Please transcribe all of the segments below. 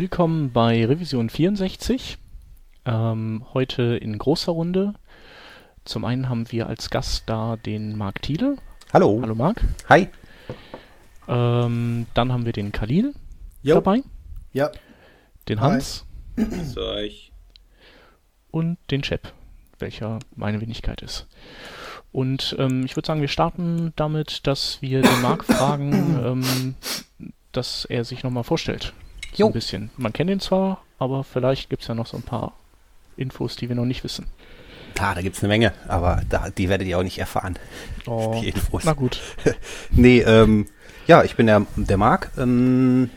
Willkommen bei Revision 64. Ähm, heute in großer Runde. Zum einen haben wir als Gast da den Marc Thiele. Hallo. Hallo Marc. Hi. Ähm, dann haben wir den Khalil Jo. dabei, Ja. den. Hans So, ich. und den Chep, welcher meine Wenigkeit ist. Und ähm, ich würde sagen, wir starten damit, dass wir den Marc fragen, ähm, dass er sich nochmal vorstellt. So Jo. ein bisschen. Man kennt ihn zwar, aber vielleicht gibt es ja noch so ein paar Infos, die wir noch nicht wissen. Da, da gibt's eine Menge, aber da, die werdet ihr auch nicht erfahren. Oh, Die Infos. na gut. Nee, ähm, ja, ich bin der, der Marc. Ähm,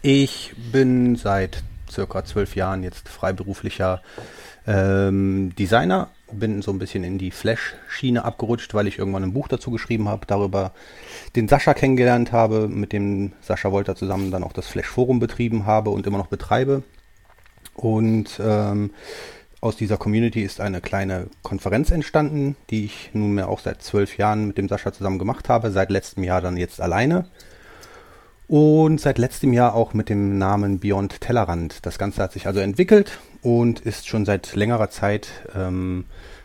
ich bin seit circa zwölf Jahren jetzt freiberuflicher ähm, Designer. Bin so ein bisschen in die Flash-Schiene abgerutscht, weil ich irgendwann ein Buch dazu geschrieben habe, darüber den Sascha kennengelernt habe, mit dem Sascha Wolter zusammen dann auch das Flash-Forum betrieben habe und immer noch betreibe. Und ähm, aus dieser Community ist eine kleine Konferenz entstanden, die ich nunmehr auch seit zwölf Jahren mit dem Sascha zusammen gemacht habe, seit letztem Jahr dann jetzt alleine. Und seit letztem Jahr auch mit dem Namen Beyond Tellerrand. Das Ganze hat sich also entwickelt und ist schon seit längerer Zeit ähm,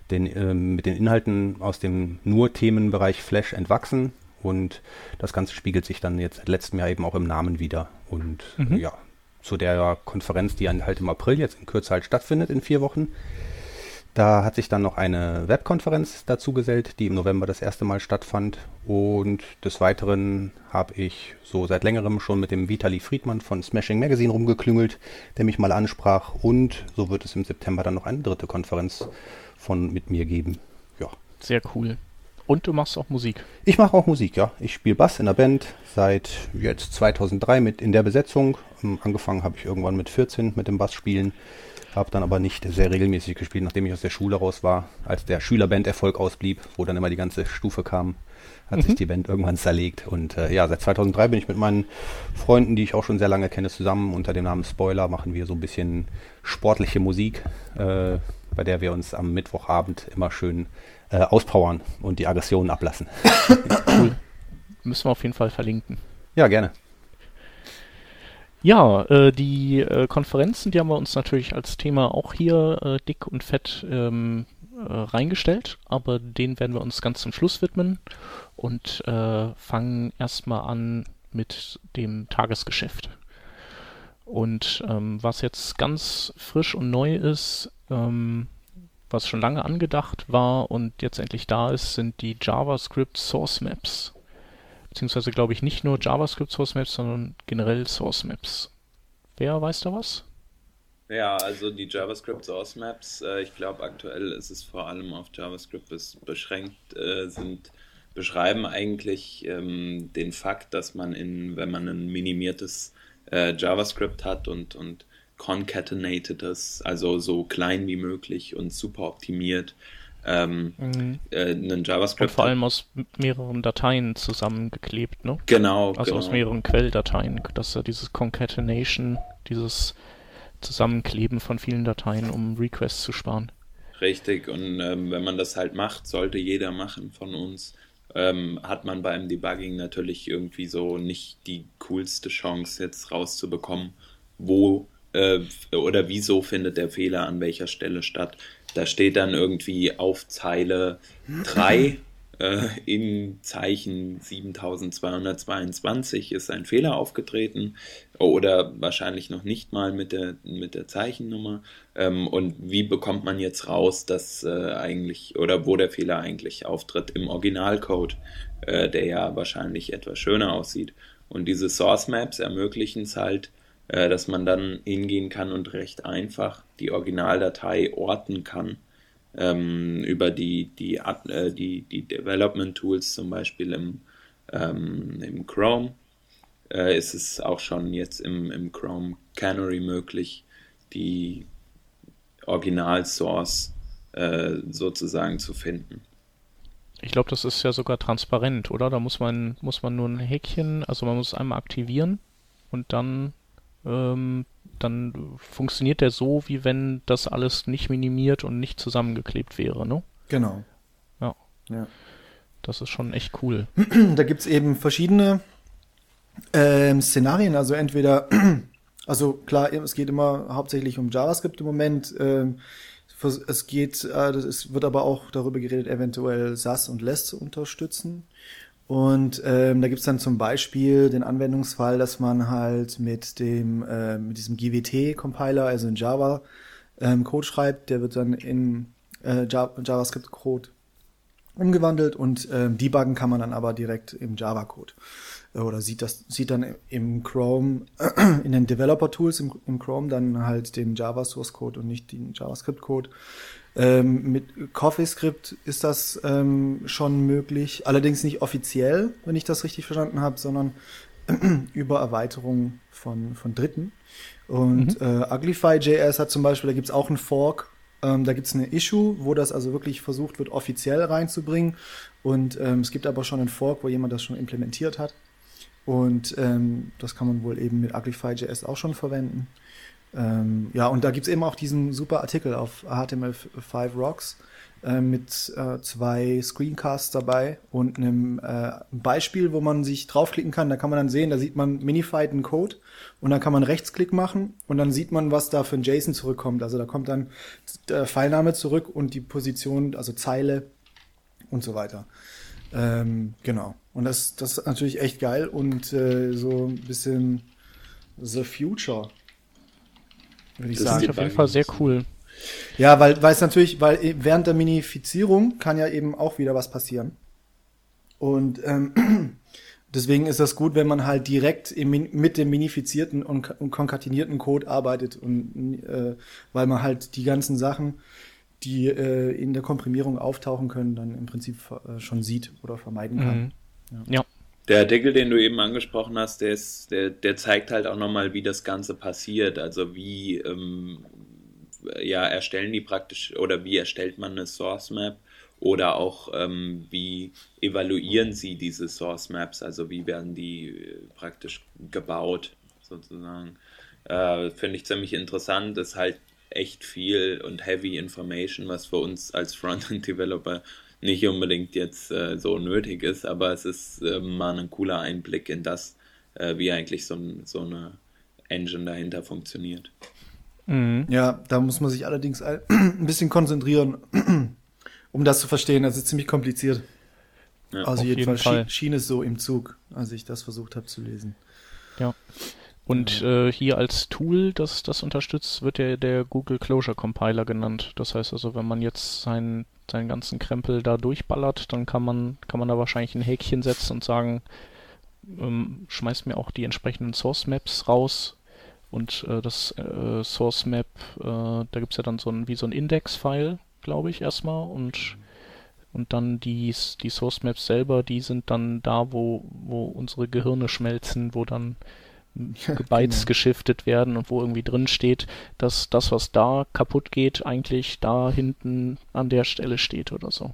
den, ähm, mit den Inhalten aus dem nur Themenbereich Flash entwachsen. Und das Ganze spiegelt sich dann jetzt seit letztem Jahr eben auch im Namen wieder. Und Mhm. äh, ja, zu der Konferenz, die halt im April jetzt in Kürze halt stattfindet, in vier Wochen. Da hat sich dann noch eine Webkonferenz dazu gesellt, die im November das erste Mal stattfand. Und des Weiteren habe ich so seit längerem schon mit dem Vitali Friedmann von Smashing Magazine rumgeklüngelt, der mich mal ansprach. Und so wird es im September dann noch eine dritte Konferenz von mit mir geben. Ja. Sehr cool. Und du machst auch Musik. Ich mache auch Musik, ja. Ich spiele Bass in der Band seit jetzt 2003 mit in der Besetzung. Ähm, Angefangen habe ich irgendwann mit 14 mit dem Bass spielen, habe dann aber nicht sehr regelmäßig gespielt, nachdem ich aus der Schule raus war, als der Schülerband-Erfolg ausblieb, wo dann immer die ganze Stufe kam, hat sich die Band irgendwann zerlegt. Und äh, ja, seit 2003 bin ich mit meinen Freunden, die ich auch schon sehr lange kenne, zusammen. Unter dem Namen Spoiler machen wir so ein bisschen sportliche Musik, äh, bei der wir uns am Mittwochabend immer schön äh, auspowern und die Aggressionen ablassen. Müssen wir auf jeden Fall verlinken. Ja, gerne. Ja, äh, die äh, Konferenzen, die haben wir uns natürlich als Thema auch hier äh, dick und fett ähm, äh, reingestellt, aber denen werden wir uns ganz zum Schluss widmen und äh, fangen erstmal an mit dem Tagesgeschäft. Und ähm, was jetzt ganz frisch und neu ist, ähm, was schon lange angedacht war und jetzt endlich da ist, sind die JavaScript Source Maps. Beziehungsweise glaube ich nicht nur JavaScript Source Maps, sondern generell Source Maps. Wer weiß da was? Ja, also die JavaScript Source Maps, äh, ich glaube aktuell ist es vor allem auf JavaScript bes beschränkt, äh, sind, beschreiben eigentlich ähm, den Fakt, dass man in, wenn man ein minimiertes äh, JavaScript hat und, und concatenatedes, also so klein wie möglich und super optimiert, ähm, äh, einen Und JavaScript vor hat. allem aus mehreren Dateien zusammengeklebt, ne? Genau, Also genau. aus mehreren Quelldateien, dass er dieses Concatenation, dieses Zusammenkleben von vielen Dateien, um Requests zu sparen. Richtig, und ähm, wenn man das halt macht, sollte jeder machen von uns, ähm, hat man beim Debugging natürlich irgendwie so nicht die coolste Chance, jetzt rauszubekommen, wo äh, oder wieso findet der Fehler an welcher Stelle statt. Da steht dann irgendwie auf Zeile 3 äh, in Zeichen 7222 ist ein Fehler aufgetreten oder wahrscheinlich noch nicht mal mit der, mit der Zeichennummer. Ähm, und wie bekommt man jetzt raus, dass äh, eigentlich oder wo der Fehler eigentlich auftritt im Originalcode, äh, der ja wahrscheinlich etwas schöner aussieht. Und diese Source Maps ermöglichen es halt, äh, dass man dann hingehen kann und recht einfach die Originaldatei orten kann ähm, über die, die, äh, die, die Development Tools, zum Beispiel im, ähm, im Chrome, äh, ist es auch schon jetzt im, im Chrome Canary möglich, die Original-Source äh, sozusagen zu finden. Ich glaube, das ist ja sogar transparent, oder? Da muss man, muss man nur ein Häkchen, also man muss es einmal aktivieren und dann, ähm, dann funktioniert der so, wie wenn das alles nicht minimiert und nicht zusammengeklebt wäre, ne? Genau. Ja. Ja. Das ist schon echt cool. Da gibt es eben verschiedene ähm, Szenarien. Also entweder Also klar, es geht immer hauptsächlich um JavaScript im Moment. Ähm, es geht, äh, es wird aber auch darüber geredet, eventuell SAS und LESS zu unterstützen. Und ähm, da gibt's dann zum Beispiel den Anwendungsfall, dass man halt mit dem äh, mit diesem GWT-Compiler, also in Java, ähm, Code schreibt, der wird dann in äh, JavaScript-Code umgewandelt und ähm, debuggen kann man dann aber direkt im Java-Code oder sieht das sieht dann im Chrome in den Developer Tools im, im Chrome dann halt den Java Source Code und nicht den JavaScript Code. Ähm, mit CoffeeScript ist das ähm, schon möglich, allerdings nicht offiziell, wenn ich das richtig verstanden habe, sondern über Erweiterung von von Dritten. Und mhm. äh, Uglify.js hat zum Beispiel, da gibt's auch einen Fork ähm, da gibt es eine Issue, wo das also wirklich versucht wird, offiziell reinzubringen. Und ähm, es gibt aber schon einen Fork, wo jemand das schon implementiert hat. Und ähm, das kann man wohl eben mit Uglify.js auch schon verwenden. Ähm, ja, und da gibt's eben auch diesen super Artikel auf HTML5 Rocks äh, mit äh, zwei Screencasts dabei und einem äh, Beispiel, wo man sich draufklicken kann. Da kann man dann sehen, da sieht man minifieden Code und dann kann man Rechtsklick machen und dann sieht man, was da für ein JSON zurückkommt. Also da kommt dann der Pfeilname zurück und die Position, also Zeile und so weiter. Ähm, genau. Und das, das ist natürlich echt geil und äh, so ein bisschen The Future. Würde ich das sagen. ist auf jeden Fall sehr cool. Ja, weil, weil es natürlich, weil während der Minifizierung kann ja eben auch wieder was passieren. Und ähm, deswegen ist das gut, wenn man halt direkt im, mit dem minifizierten und, und konkatenierten Code arbeitet und äh, weil man halt die ganzen Sachen die äh, in der Komprimierung auftauchen können, dann im Prinzip äh, schon sieht oder vermeiden kann. Mhm. Ja. ja. Der Artikel, den du eben angesprochen hast, der, ist, der, der zeigt halt auch nochmal, wie das Ganze passiert. Also wie ähm, ja, erstellen die praktisch oder wie erstellt man eine Source Map oder auch ähm, wie evaluieren sie diese Source Maps, also wie werden die äh, praktisch gebaut sozusagen. Äh, Finde ich ziemlich interessant, ist halt echt viel und heavy Information, was für uns als Frontend-Developer nicht unbedingt jetzt äh, so nötig ist, aber es ist äh, mal ein cooler Einblick in das, äh, wie eigentlich so, so, eine Engine dahinter funktioniert. Mhm. Ja, da muss man sich allerdings ein bisschen konzentrieren, um das zu verstehen. Das ist ziemlich kompliziert. Ja, also jedenfalls jeden schien es so im Zug, als ich das versucht habe zu lesen. Ja. Und äh, hier als Tool, das das unterstützt, wird ja der Google Closure Compiler genannt. Das heißt also, wenn man jetzt seinen, seinen ganzen Krempel da durchballert, dann kann man, kann man da wahrscheinlich ein Häkchen setzen und sagen, ähm, schmeißt mir auch die entsprechenden Source Maps raus. Und äh, das äh, Source Map, äh, da gibt's ja dann so ein, wie so ein Index-File, glaube ich, erstmal. Und und dann die, die Source Maps selber, die sind dann da, wo, wo unsere Gehirne schmelzen, wo dann Bytes genau. geschiftet werden und wo irgendwie drin steht, dass das, was da kaputt geht, eigentlich da hinten an der Stelle steht oder so.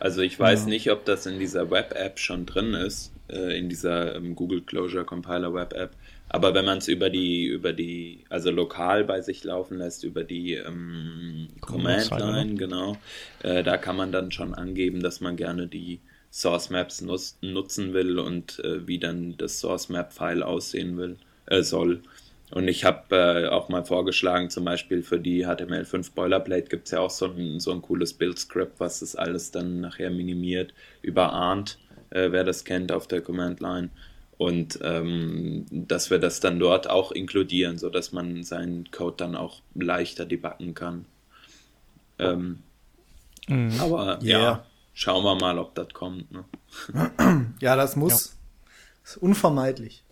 Also ich weiß ja. nicht, ob das in dieser Web-App schon drin ist, äh, in dieser ähm, Google Closure Compiler Web-App. Aber wenn man es über die, über die, also lokal bei sich laufen lässt, über die ähm, Command Line, genau, äh, da kann man dann schon angeben, dass man gerne die Source Maps nutz, nutzen will und äh, wie dann das Source Map File aussehen will, äh, soll. Und ich habe äh, auch mal vorgeschlagen, zum Beispiel für die HTML5 Boilerplate gibt es ja auch so ein, so ein cooles Build-Script, was das alles dann nachher minimiert, über Arndt, äh, wer das kennt auf der Command Line. Und ähm, dass wir das dann dort auch inkludieren, sodass man seinen Code dann auch leichter debuggen kann. Ähm, mhm. Aber yeah. ja, Schauen wir mal, ob das kommt. Ne? Ja, das muss. Ja. Das ist unvermeidlich.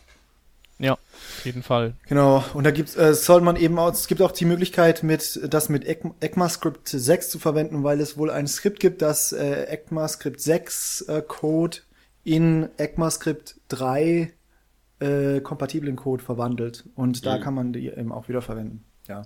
Ja, auf jeden Fall. Genau. Und da gibt's, äh, soll man eben auch, es gibt auch die Möglichkeit, mit das mit ECMAScript 6 zu verwenden, weil es wohl ein Skript gibt, das äh, ECMAScript 6 äh, Code in ECMAScript 3 äh, kompatiblen Code verwandelt. Und da mhm. kann man die eben auch wieder verwenden. Ja.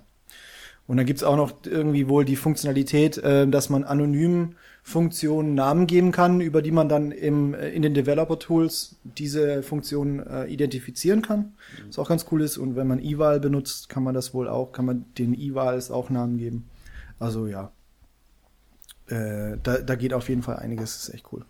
Und dann gibt's auch noch irgendwie wohl die Funktionalität, äh, dass man anonym Funktionen Namen geben kann, über die man dann im, äh, in den Developer-Tools diese Funktion äh, identifizieren kann. Mhm. Was auch ganz cool ist. Und wenn man eval benutzt, kann man das wohl auch, kann man den evals auch Namen geben. Also ja, äh, da, da geht auf jeden Fall einiges, ist echt cool.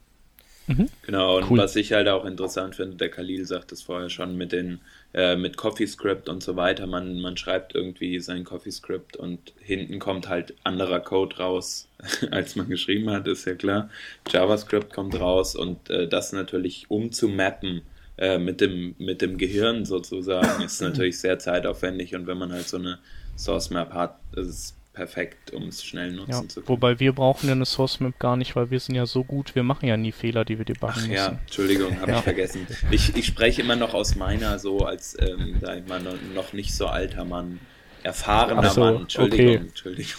Mhm. Genau, und cool. was ich halt auch interessant finde, der Khalil sagt es vorher schon mit den äh, mit CoffeeScript und so weiter. Man, man schreibt irgendwie sein CoffeeScript und hinten kommt halt anderer Code raus, als man geschrieben hat, ist ja klar. JavaScript kommt raus und äh, das natürlich umzumappen äh, mit, dem, mit dem Gehirn sozusagen ist natürlich sehr zeitaufwendig und wenn man halt so eine Source Map hat, ist es perfekt, um es schnell nutzen ja, zu können. Wobei wir brauchen ja eine Source Map gar nicht, weil wir sind ja so gut, wir machen ja nie Fehler, die wir debuggen Ach, müssen. Ja, Entschuldigung, habe ich vergessen. Ich, ich spreche immer noch aus meiner so als, ähm, sag ich mal, noch nicht so alter Mann, erfahrener so, Mann. Entschuldigung, okay. Entschuldigung.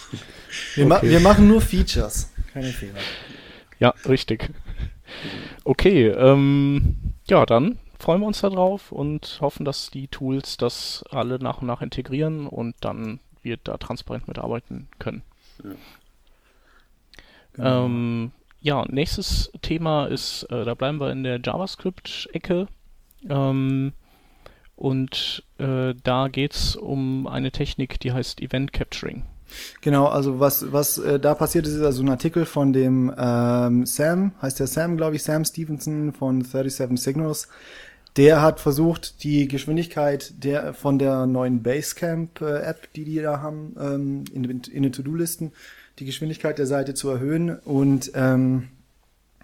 Wir, okay. ma wir machen nur Features, keine Fehler. Ja, richtig. Okay, ähm, ja, dann freuen wir uns darauf und hoffen, dass die Tools das alle nach und nach integrieren und dann wir da transparent mitarbeiten können. Ja, genau. ähm, ja nächstes Thema ist, äh, da bleiben wir in der JavaScript-Ecke. Ähm, und äh, da geht es um eine Technik, die heißt Event Capturing. Genau, also was, was äh, da passiert ist, ist also ein Artikel von dem ähm, Sam, heißt der Sam, glaube ich, Sam Stevenson von 37 Signals. Der hat versucht, die Geschwindigkeit der von der neuen Basecamp-App, äh, die die da haben, ähm, in, in den To-Do-Listen, die Geschwindigkeit der Seite zu erhöhen und ähm,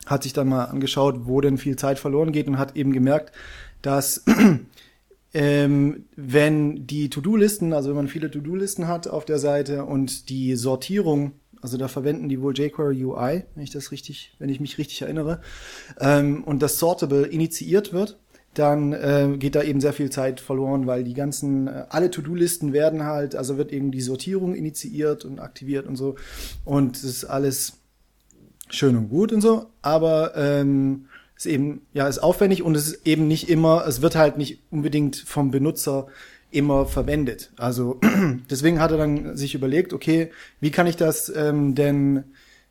hat sich dann mal angeschaut, wo denn viel Zeit verloren geht und hat eben gemerkt, dass ähm, wenn die To-Do-Listen, also wenn man viele To-Do-Listen hat auf der Seite und die Sortierung, also da verwenden die wohl jQuery UI, wenn ich das richtig, wenn ich mich richtig erinnere, ähm, und das Sortable initiiert wird, dann äh, geht da eben sehr viel Zeit verloren, weil die ganzen, äh, alle To-Do-Listen werden halt, also wird eben die Sortierung initiiert und aktiviert und so. Und das ist alles schön und gut und so, aber ähm, ist eben, ja, ist aufwendig und es ist eben nicht immer, es wird halt nicht unbedingt vom Benutzer immer verwendet. Also deswegen hat er dann sich überlegt, okay, wie kann ich das ähm, denn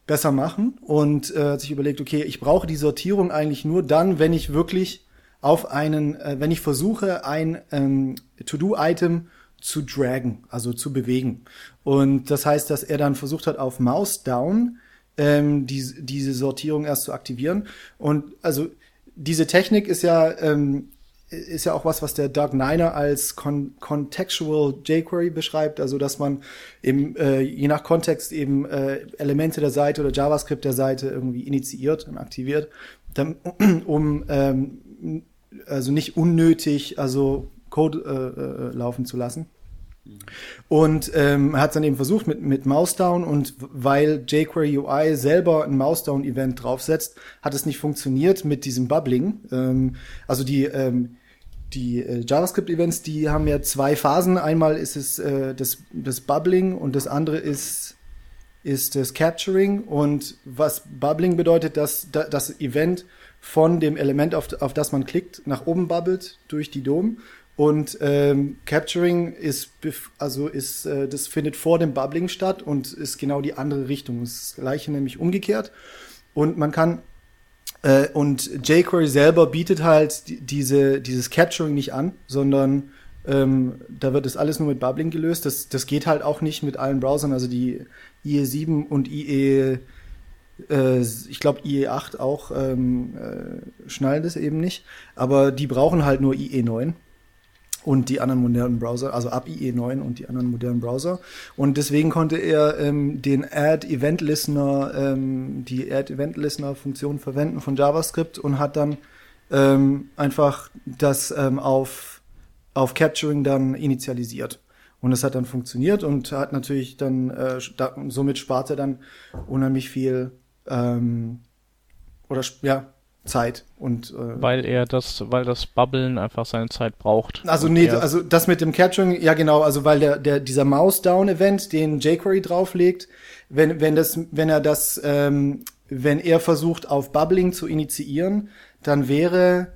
besser machen? Und äh, hat sich überlegt, okay, ich brauche die Sortierung eigentlich nur dann, wenn ich wirklich auf einen, äh, wenn ich versuche, ein ähm, To-Do-Item zu dragen, also zu bewegen. Und das heißt, dass er dann versucht hat, auf Mouse Down ähm, die, diese Sortierung erst zu aktivieren. Und also diese Technik ist ja ähm, ist ja auch was, was der Doug Niner als con Contextual jQuery beschreibt, also dass man eben äh, je nach Kontext eben äh, Elemente der Seite oder JavaScript der Seite irgendwie initiiert und aktiviert, dann, um ähm, also nicht unnötig, also Code äh, äh, laufen zu lassen. Und ähm, hat es dann eben versucht mit, mit Mousedown und weil jQuery UI selber ein Mousedown-Event draufsetzt, hat es nicht funktioniert mit diesem Bubbling. Ähm, also die, ähm, die äh, JavaScript-Events, die haben ja zwei Phasen. Einmal ist es äh, das, das Bubbling und das andere ist, ist das Capturing. Und was Bubbling bedeutet, dass das Event von dem Element, auf, auf das man klickt, nach oben bubbelt durch die DOM. Und ähm, Capturing ist, also ist, äh, das findet vor dem Bubbling statt und ist genau die andere Richtung. Das, gleiche nämlich umgekehrt. Und man kann äh, und jQuery selber bietet halt die, diese, dieses Capturing nicht an, sondern ähm, da wird das alles nur mit Bubbling gelöst. Das, das geht halt auch nicht mit allen Browsern. Also die IE7 und IE äh, ich glaube, IE8 auch ähm, äh, schnallen das eben nicht. Aber die brauchen halt nur IE9 und die anderen modernen Browser, also ab IE9 und die anderen modernen Browser. Und deswegen konnte er ähm, den Add Event Listener, ähm, die Add Event Listener Funktion verwenden von JavaScript und hat dann ähm, einfach das ähm, auf, auf Capturing dann initialisiert. Und es hat dann funktioniert und hat natürlich dann, äh, da, somit spart er dann unheimlich viel ähm, oder ja, Zeit und äh, weil er das, weil das Bubblen einfach seine Zeit braucht. Also nee, also das mit dem Capturing, ja genau, also weil der der dieser Mouse Down Event, den jQuery drauflegt, wenn wenn das wenn er das ähm, wenn er versucht auf Bubbling zu initiieren, dann wäre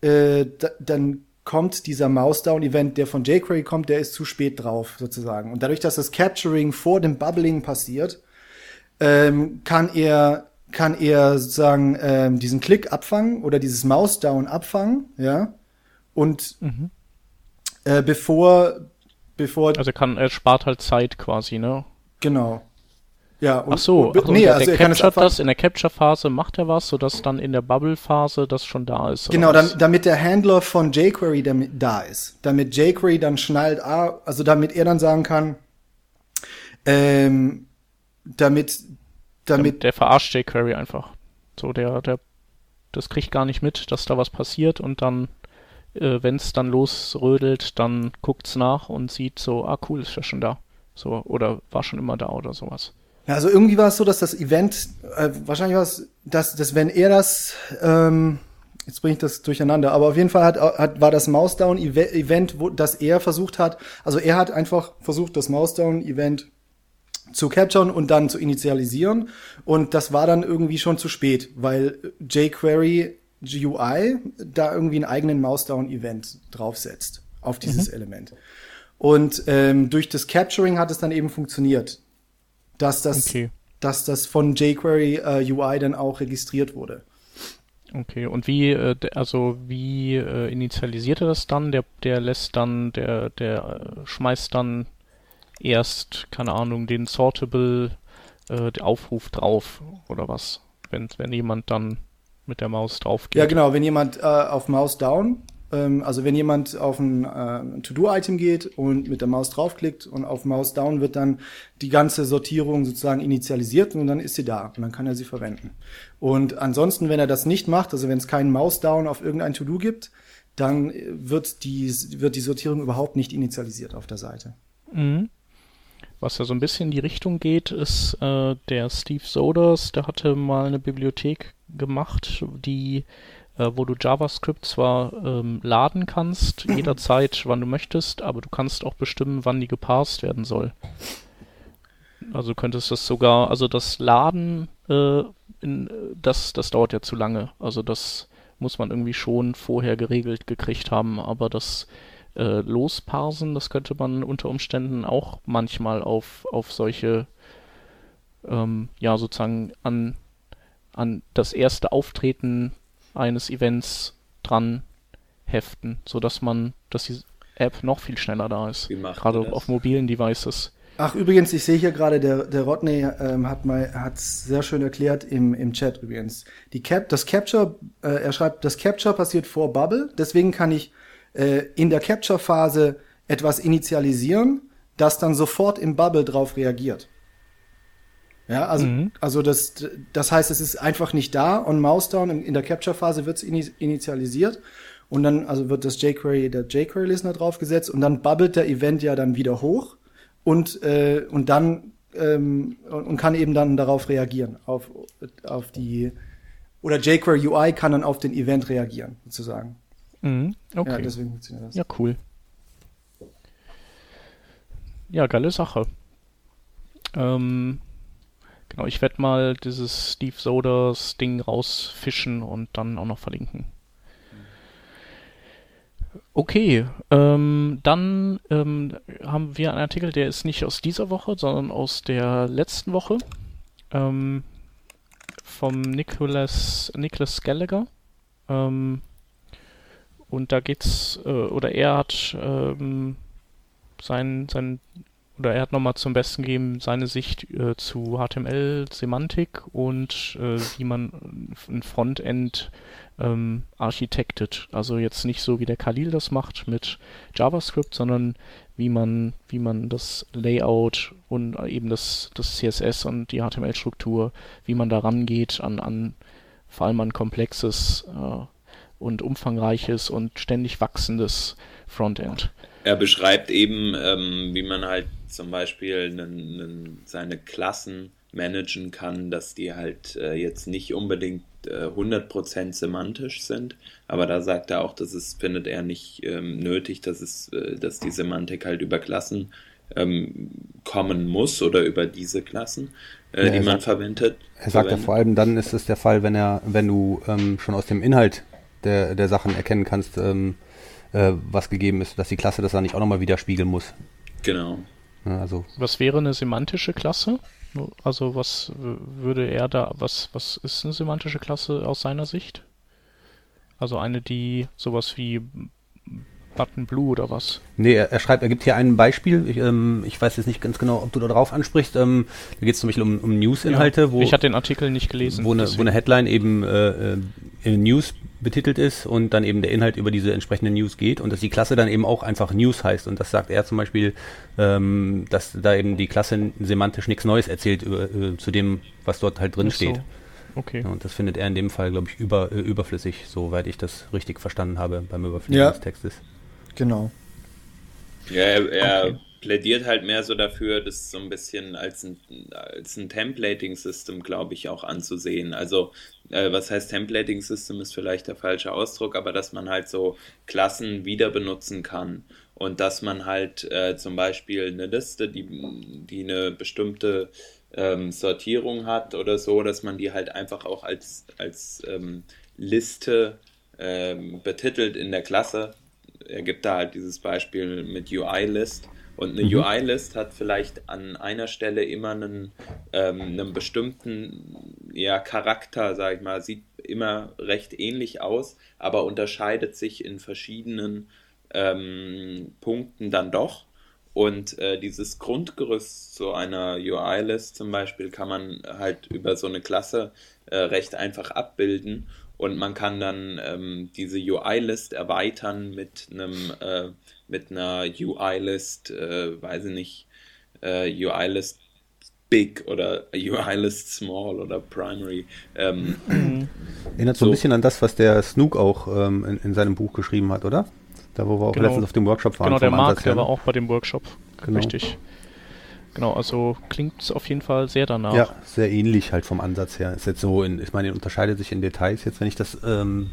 äh, dann kommt dieser Mouse Down Event, der von jQuery kommt, der ist zu spät drauf sozusagen und dadurch, dass das Capturing vor dem Bubbling passiert, ähm, kann er kann er sozusagen ähm, diesen Klick abfangen oder dieses Mouse Down abfangen, ja. Und mhm. äh, bevor, bevor. Also kann, er spart halt Zeit quasi, ne? Genau. Ja, und, Ach so, und, ach so nee, also er kann das, in der Capture-Phase macht er was, sodass dann in der Bubble-Phase das schon da ist. Genau, dann, damit der Handler von jQuery damit da ist. Damit jQuery dann schnallt, also damit er dann sagen kann, ähm, damit, damit, Der verarscht jQuery einfach. So, der, der, das kriegt gar nicht mit, dass da was passiert und dann, äh, wenn es dann losrödelt, dann guckt's nach und sieht so, ah cool, ist ja schon da. So, oder war schon immer da oder sowas. ja, also irgendwie war es so, dass das Event, äh, wahrscheinlich war es, dass, dass wenn er das, ähm, jetzt bringe ich das durcheinander, aber auf jeden Fall hat, hat war das Mousedown-Event, wo, das er versucht hat, also er hat einfach versucht, das Mousedown-Event zu capturen und dann zu initialisieren. Und das war dann irgendwie schon zu spät, weil jQuery GUI da irgendwie einen eigenen Mousedown-Event draufsetzt auf dieses Element. Und ähm, durch das Capturing hat es dann eben funktioniert, dass das, Okay. dass das von jQuery äh, UI dann auch registriert wurde. Okay, und wie, äh, also wie äh, initialisiert er das dann? Der, der lässt dann, der, der äh, schmeißt dann erst, keine Ahnung, den Sortable äh, Aufruf drauf oder was? Wenn, wenn jemand dann mit der Maus drauf geht. Ja, genau, wenn jemand äh, auf Mouse down, ähm, also wenn jemand auf ein äh, To-Do-Item geht und mit der Maus draufklickt und auf Mouse down wird dann die ganze Sortierung sozusagen initialisiert und dann ist sie da und dann kann er sie verwenden. Und ansonsten, wenn er das nicht macht, also wenn es keinen Mouse down auf irgendein To-Do gibt, dann äh, wird die, wird die Sortierung überhaupt nicht initialisiert auf der Seite. Mhm. Was ja so ein bisschen in die Richtung geht, ist äh, der Steve Soders, der hatte mal eine Bibliothek gemacht, die, äh, wo du JavaScript zwar ähm, laden kannst, jederzeit, wann du möchtest, aber du kannst auch bestimmen, wann die geparsed werden soll. Also du könntest das sogar, also das Laden, äh, in, das, das dauert ja zu lange. Also das muss man irgendwie schon vorher geregelt gekriegt haben, aber das äh, losparsen, das könnte man unter Umständen auch manchmal auf, auf solche, ähm, ja, sozusagen an, an das erste Auftreten eines Events dran heften, sodass man, dass die App noch viel schneller da ist. Gerade auf mobilen Devices. Ach, übrigens, ich sehe hier gerade, der, der Rodney ähm, hat mal hat's sehr schön erklärt im, im Chat übrigens. Die Cap, das Capture, äh, er schreibt, das Capture passiert vor Bubble, deswegen kann ich äh, in der Capture-Phase etwas initialisieren, das dann sofort im Bubble drauf reagiert. Ja, also, Mhm. also das, das heißt, es ist einfach nicht da on Mousedown, in, in der Capture-Phase wird es initialisiert und dann also wird das jQuery, der jQuery-Listener draufgesetzt und dann bubbelt der Event ja dann wieder hoch und, äh, und dann ähm, und und kann eben dann darauf reagieren, auf, auf die oder jQuery UI kann dann auf den Event reagieren, sozusagen. Mhm. Okay. Ja, deswegen funktioniert das. Ja, cool. Ja, geile Sache. Ähm, genau, ich werde mal dieses Steve Soders Ding rausfischen und dann auch noch verlinken. Okay, ähm, dann ähm, haben wir einen Artikel, der ist nicht aus dieser Woche, sondern aus der letzten Woche. Ähm, vom Nicholas, Nicholas Gallagher. Ähm, und da geht's, äh, oder er hat ähm, sein, sein, oder er hat nochmal zum Besten gegeben seine Sicht äh, zu HTML-Semantik und äh, wie man ein Frontend ähm, architektet. Also jetzt nicht so wie der Khalil das macht mit JavaScript, sondern wie man, wie man das Layout und eben das, das CSS und die HTML-Struktur, wie man da rangeht an, an vor allem an komplexes äh, und umfangreiches und ständig wachsendes Frontend. Er beschreibt eben, ähm, wie man halt zum Beispiel seine Klassen managen kann, dass die halt äh, jetzt nicht unbedingt äh, 100% semantisch sind, aber da sagt er auch, dass es findet er nicht ähm, nötig, dass es, äh, dass die Semantik halt über Klassen ähm, kommen muss oder über diese Klassen, äh, Ja, die man sagt- verwendet. Er sagt ja verwendet. vor allem, dann ist es der Fall, wenn er, wenn du ähm, schon aus dem Inhalt der, der Sachen erkennen kannst, ähm, äh, was gegeben ist, dass die Klasse das dann nicht auch nochmal widerspiegeln muss. Genau. Ja, also Was wäre eine semantische Klasse? Also was würde er da, was, was ist eine semantische Klasse aus seiner Sicht? Also eine, die sowas wie Button Blue oder was? Nee, er, er schreibt, er gibt hier ein Beispiel. Ich, ähm, ich weiß jetzt nicht ganz genau, ob du da drauf ansprichst. Ähm, da geht es zum Beispiel um, um News-Inhalte, ja, wo. Ich hatte den Artikel nicht gelesen. Wo eine, wo eine Headline eben äh, äh, News betitelt ist und dann eben der Inhalt über diese entsprechende News geht und dass die Klasse dann eben auch einfach News heißt. Und das sagt er zum Beispiel, ähm, dass da eben die Klasse semantisch nichts Neues erzählt über, äh, zu dem, was dort halt drin steht. So. Okay. Ja, und das findet er in dem Fall, glaube ich, über, äh, überflüssig, soweit ich das richtig verstanden habe beim Überfliegen ja. des Textes. Genau. Ja, er, er okay. Plädiert halt mehr so dafür, das so ein bisschen als ein, als ein Templating-System, glaube ich, auch anzusehen. Also, äh, was heißt Templating-System ist vielleicht der falsche Ausdruck, aber dass man halt so Klassen wieder benutzen kann und dass man halt äh, zum Beispiel eine Liste, die, die eine bestimmte ähm, Sortierung hat oder so, dass man die halt einfach auch als, als ähm, Liste ähm, betitelt in der Klasse er gibt da halt dieses Beispiel mit UI-List. Und eine mhm. UI-List hat vielleicht an einer Stelle immer einen, ähm, einen bestimmten ja, Charakter, sag ich mal, sieht immer recht ähnlich aus, aber unterscheidet sich in verschiedenen ähm, Punkten dann doch. Und äh, dieses Grundgerüst so einer UI-List zum Beispiel kann man halt über so eine Klasse äh, recht einfach abbilden und man kann dann ähm, diese UI-List erweitern mit einem äh, mit einer UI-List, äh, weiß ich nicht, äh, UI-List Big oder UI-List Small oder Primary. Ähm, Erinnert so ein bisschen an das, was der Snook auch ähm, in, in, seinem Buch geschrieben hat, oder? Da, wo wir auch genau. letztens auf dem Workshop waren. Genau, der Marc, der war auch bei dem Workshop. Genau. Richtig. Genau, also klingt es auf jeden Fall sehr danach. Ja, sehr ähnlich halt vom Ansatz her. Ist jetzt so, in, ich meine, unterscheidet sich in Details jetzt, wenn ich das ähm,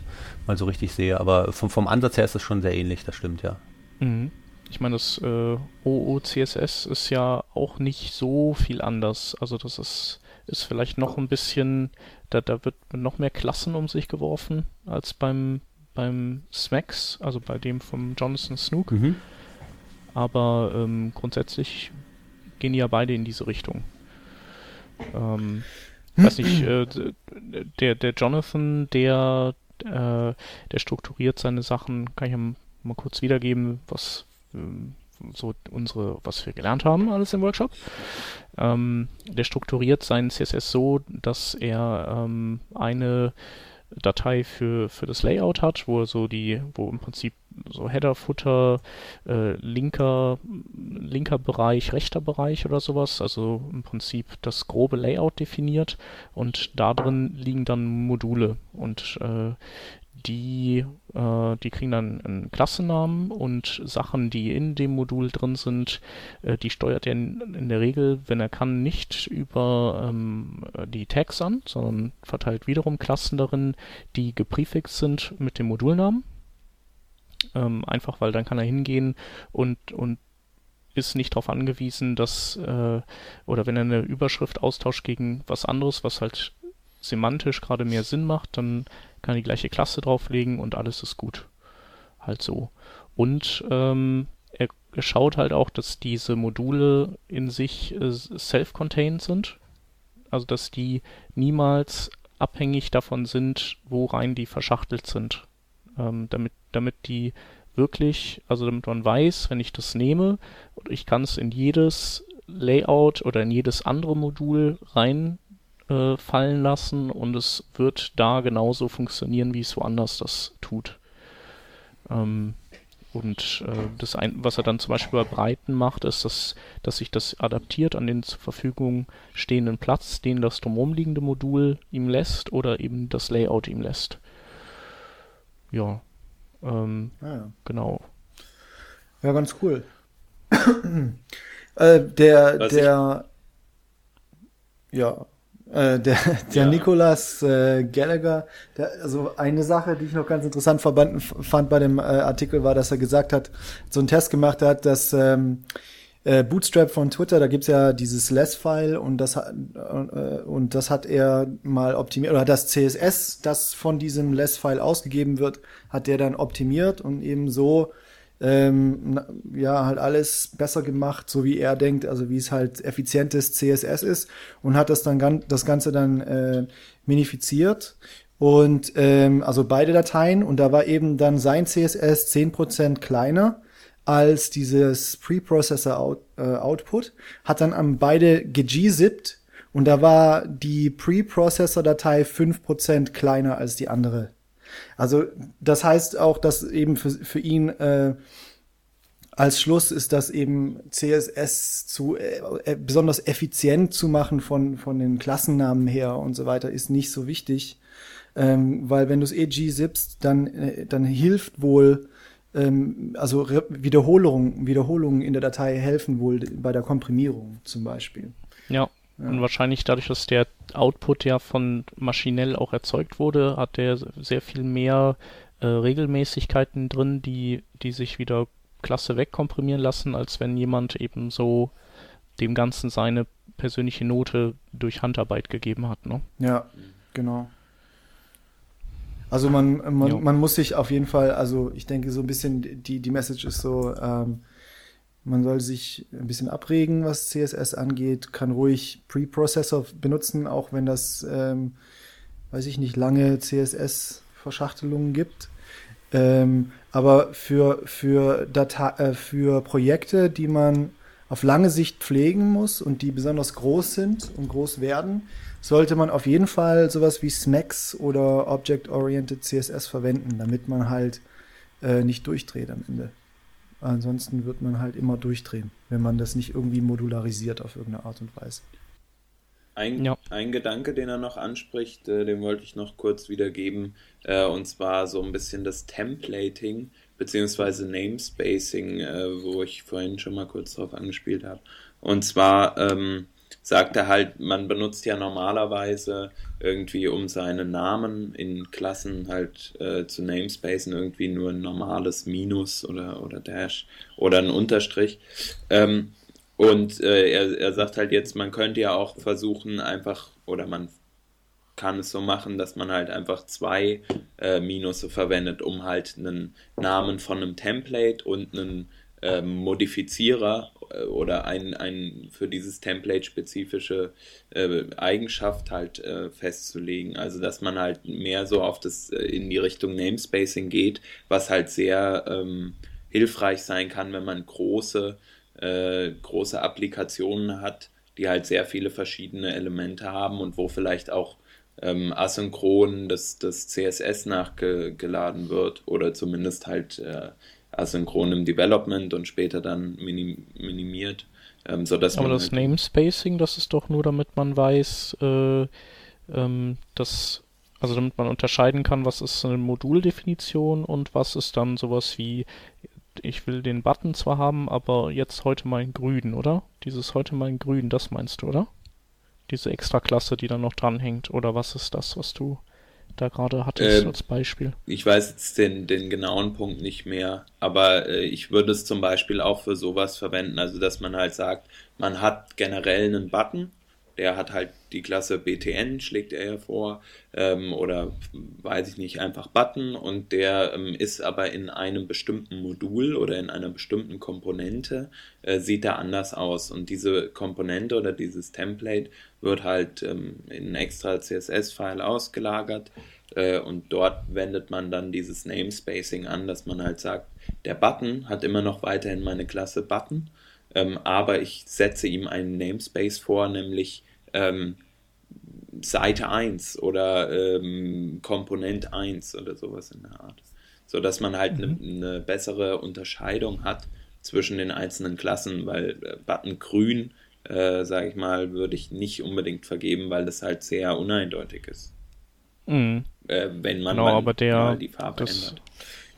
mal so richtig sehe, aber vom, vom Ansatz her ist es schon sehr ähnlich, das stimmt, ja. Mhm. Ich meine, das äh, OOCSS ist ja auch nicht so viel anders. Also das ist, ist vielleicht noch ein bisschen, da, da wird noch mehr Klassen um sich geworfen als beim, beim SMAX, also bei dem vom Jonathan Snook. Mhm. Aber ähm, grundsätzlich gehen die ja beide in diese Richtung. Ähm, weiß nicht, äh, der, der Jonathan, der, äh, der strukturiert seine Sachen, kann ich ja mal kurz wiedergeben, was äh, so unsere, was wir gelernt haben, alles im Workshop. Ähm, der strukturiert seinen CSS so, dass er ähm, eine Datei für, für das Layout hat, wo er so die, wo im Prinzip so Header, Footer, äh, linker, linker Bereich, rechter Bereich oder sowas, also im Prinzip das grobe Layout definiert und da drin liegen dann Module und äh, die, äh, die kriegen dann einen Klassennamen und Sachen, die in dem Modul drin sind, äh, die steuert er in, in, der Regel, wenn er kann, nicht über ähm, die Tags an, sondern verteilt wiederum Klassen darin, die geprefixed sind mit dem Modulnamen. Ähm, einfach weil dann kann er hingehen und, und ist nicht darauf angewiesen, dass, äh, oder wenn er eine Überschrift austauscht gegen was anderes, was halt semantisch gerade mehr Sinn macht, dann kann die gleiche Klasse drauflegen und alles ist gut. Halt so. Und ähm, er, er schaut halt auch, dass diese Module in sich äh, self-contained sind. Also dass die niemals abhängig davon sind, wo rein die verschachtelt sind. Ähm, damit, damit die wirklich, also damit man weiß, wenn ich das nehme, ich kann es in jedes Layout oder in jedes andere Modul rein äh, fallen lassen und es wird da genauso funktionieren, wie es woanders das tut. Ähm, und äh, das ein, was er dann zum Beispiel bei Breiten macht, ist, dass, dass sich das adaptiert an den zur Verfügung stehenden Platz, den das drumherum liegende Modul ihm lässt oder eben das Layout ihm lässt. Ja. Ähm, ah, ja. Genau. Ja, ganz cool. äh, der, was der, ja, äh, der der ja. Nicolas äh, Gallagher, der, also eine Sache, die ich noch ganz interessant verband, fand bei dem äh, Artikel, war, dass er gesagt hat, so einen Test gemacht hat, dass ähm, äh, Bootstrap von Twitter, da gibt's ja dieses Less-File und das hat äh, und das hat er mal optimiert, oder das CSS, das von diesem Less-File ausgegeben wird, hat der dann optimiert und eben so ähm, ja, halt alles besser gemacht, so wie er denkt, also wie es halt effizientes CSS ist und hat das dann das Ganze dann äh, minifiziert Und ähm, also beide Dateien und da war eben dann sein CSS 10% kleiner als dieses Preprocessor Out, äh, Output, hat dann am beide gegzippt und da war die Preprocessor-Datei 5% kleiner als die andere. Also das heißt auch, dass eben für, für ihn äh, als Schluss ist das eben CSS zu äh, besonders effizient zu machen von von den Klassennamen her und so weiter ist nicht so wichtig, ähm, weil wenn du es eh gzippst, dann, äh, dann hilft wohl, ähm, also Re Wiederholungen, Wiederholungen in der Datei helfen wohl bei der Komprimierung zum Beispiel. Ja. Ja. Und wahrscheinlich dadurch, dass der Output ja von maschinell auch erzeugt wurde, hat der sehr viel mehr äh, Regelmäßigkeiten drin, die, die sich wieder klasse wegkomprimieren lassen, als wenn jemand eben so dem Ganzen seine persönliche Note durch Handarbeit gegeben hat. Ne? Ja, genau. Also man, man, man muss sich auf jeden Fall, also ich denke so ein bisschen, die, die Message ist so, ähm, man soll sich ein bisschen abregen, was CSS angeht, kann ruhig Preprocessor benutzen, auch wenn das, ähm, weiß ich nicht, lange CSS-Verschachtelungen gibt. Ähm, aber für, für, Data äh, für Projekte, die man auf lange Sicht pflegen muss und die besonders groß sind und groß werden, sollte man auf jeden Fall sowas wie SMAX oder Object-Oriented CSS verwenden, damit man halt äh, nicht durchdreht am Ende. Ansonsten wird man halt immer durchdrehen, wenn man das nicht irgendwie modularisiert auf irgendeine Art und Weise. Ein, ja. ein Gedanke, den er noch anspricht, äh, den wollte ich noch kurz wiedergeben, äh, und zwar so ein bisschen das Templating beziehungsweise Namespacing, äh, wo ich vorhin schon mal kurz drauf angespielt habe. Und zwar ähm, sagt er halt, man benutzt ja normalerweise irgendwie, um seine Namen in Klassen halt äh, zu namespacen, irgendwie nur ein normales Minus oder, oder Dash oder ein Unterstrich. Ähm, und äh, er, er sagt halt jetzt, man könnte ja auch versuchen, einfach, oder man kann es so machen, dass man halt einfach zwei äh, Minusse verwendet, um halt einen Namen von einem Template und einen ähm, Modifizierer äh, oder ein, ein für dieses Template spezifische äh, Eigenschaft halt äh, festzulegen. Also dass man halt mehr so auf das äh, in die Richtung Namespacing geht, was halt sehr ähm, hilfreich sein kann, wenn man große, äh, große Applikationen hat, die halt sehr viele verschiedene Elemente haben und wo vielleicht auch ähm, asynchron das, das CSS nachgeladen wird oder zumindest halt asynchron im Development und später dann minim minimiert. Ähm, sodass Aber das halt Namespacing, das ist doch nur, damit man weiß, äh, ähm, dass, also damit man unterscheiden kann, was ist eine Moduldefinition und was ist dann sowas wie, ich will den Button zwar haben, aber jetzt heute mal in grün, oder? Dieses heute mal in grün, das meinst du, oder? Diese Extraklasse, die dann noch dranhängt, oder was ist das, was du da gerade hattest äh, als Beispiel? Ich weiß jetzt den, den genauen Punkt nicht mehr, aber äh, ich würde es zum Beispiel auch für sowas verwenden, also dass man halt sagt, man hat generell einen Button, der hat halt die Klasse BTN, schlägt er ja vor, ähm, oder weiß ich nicht, einfach Button. Und der ähm, ist aber in einem bestimmten Modul oder in einer bestimmten Komponente, äh, sieht er anders aus. Und diese Komponente oder dieses Template wird halt ähm, in ein extra CSS-File ausgelagert äh, und dort wendet man dann dieses Namespacing an, dass man halt sagt, der Button hat immer noch weiterhin meine Klasse Button, ähm, aber ich setze ihm einen Namespace vor, nämlich ähm, Seite 1 oder ähm, Komponent 1 oder sowas in der Art. So dass man halt eine mhm. ne bessere Unterscheidung hat zwischen den einzelnen Klassen, weil äh, Button grün äh, sage ich mal, würde ich nicht unbedingt vergeben, weil das halt sehr uneindeutig ist. Mhm. Äh, wenn man genau, mal, der, mal die Farbe das, ändert.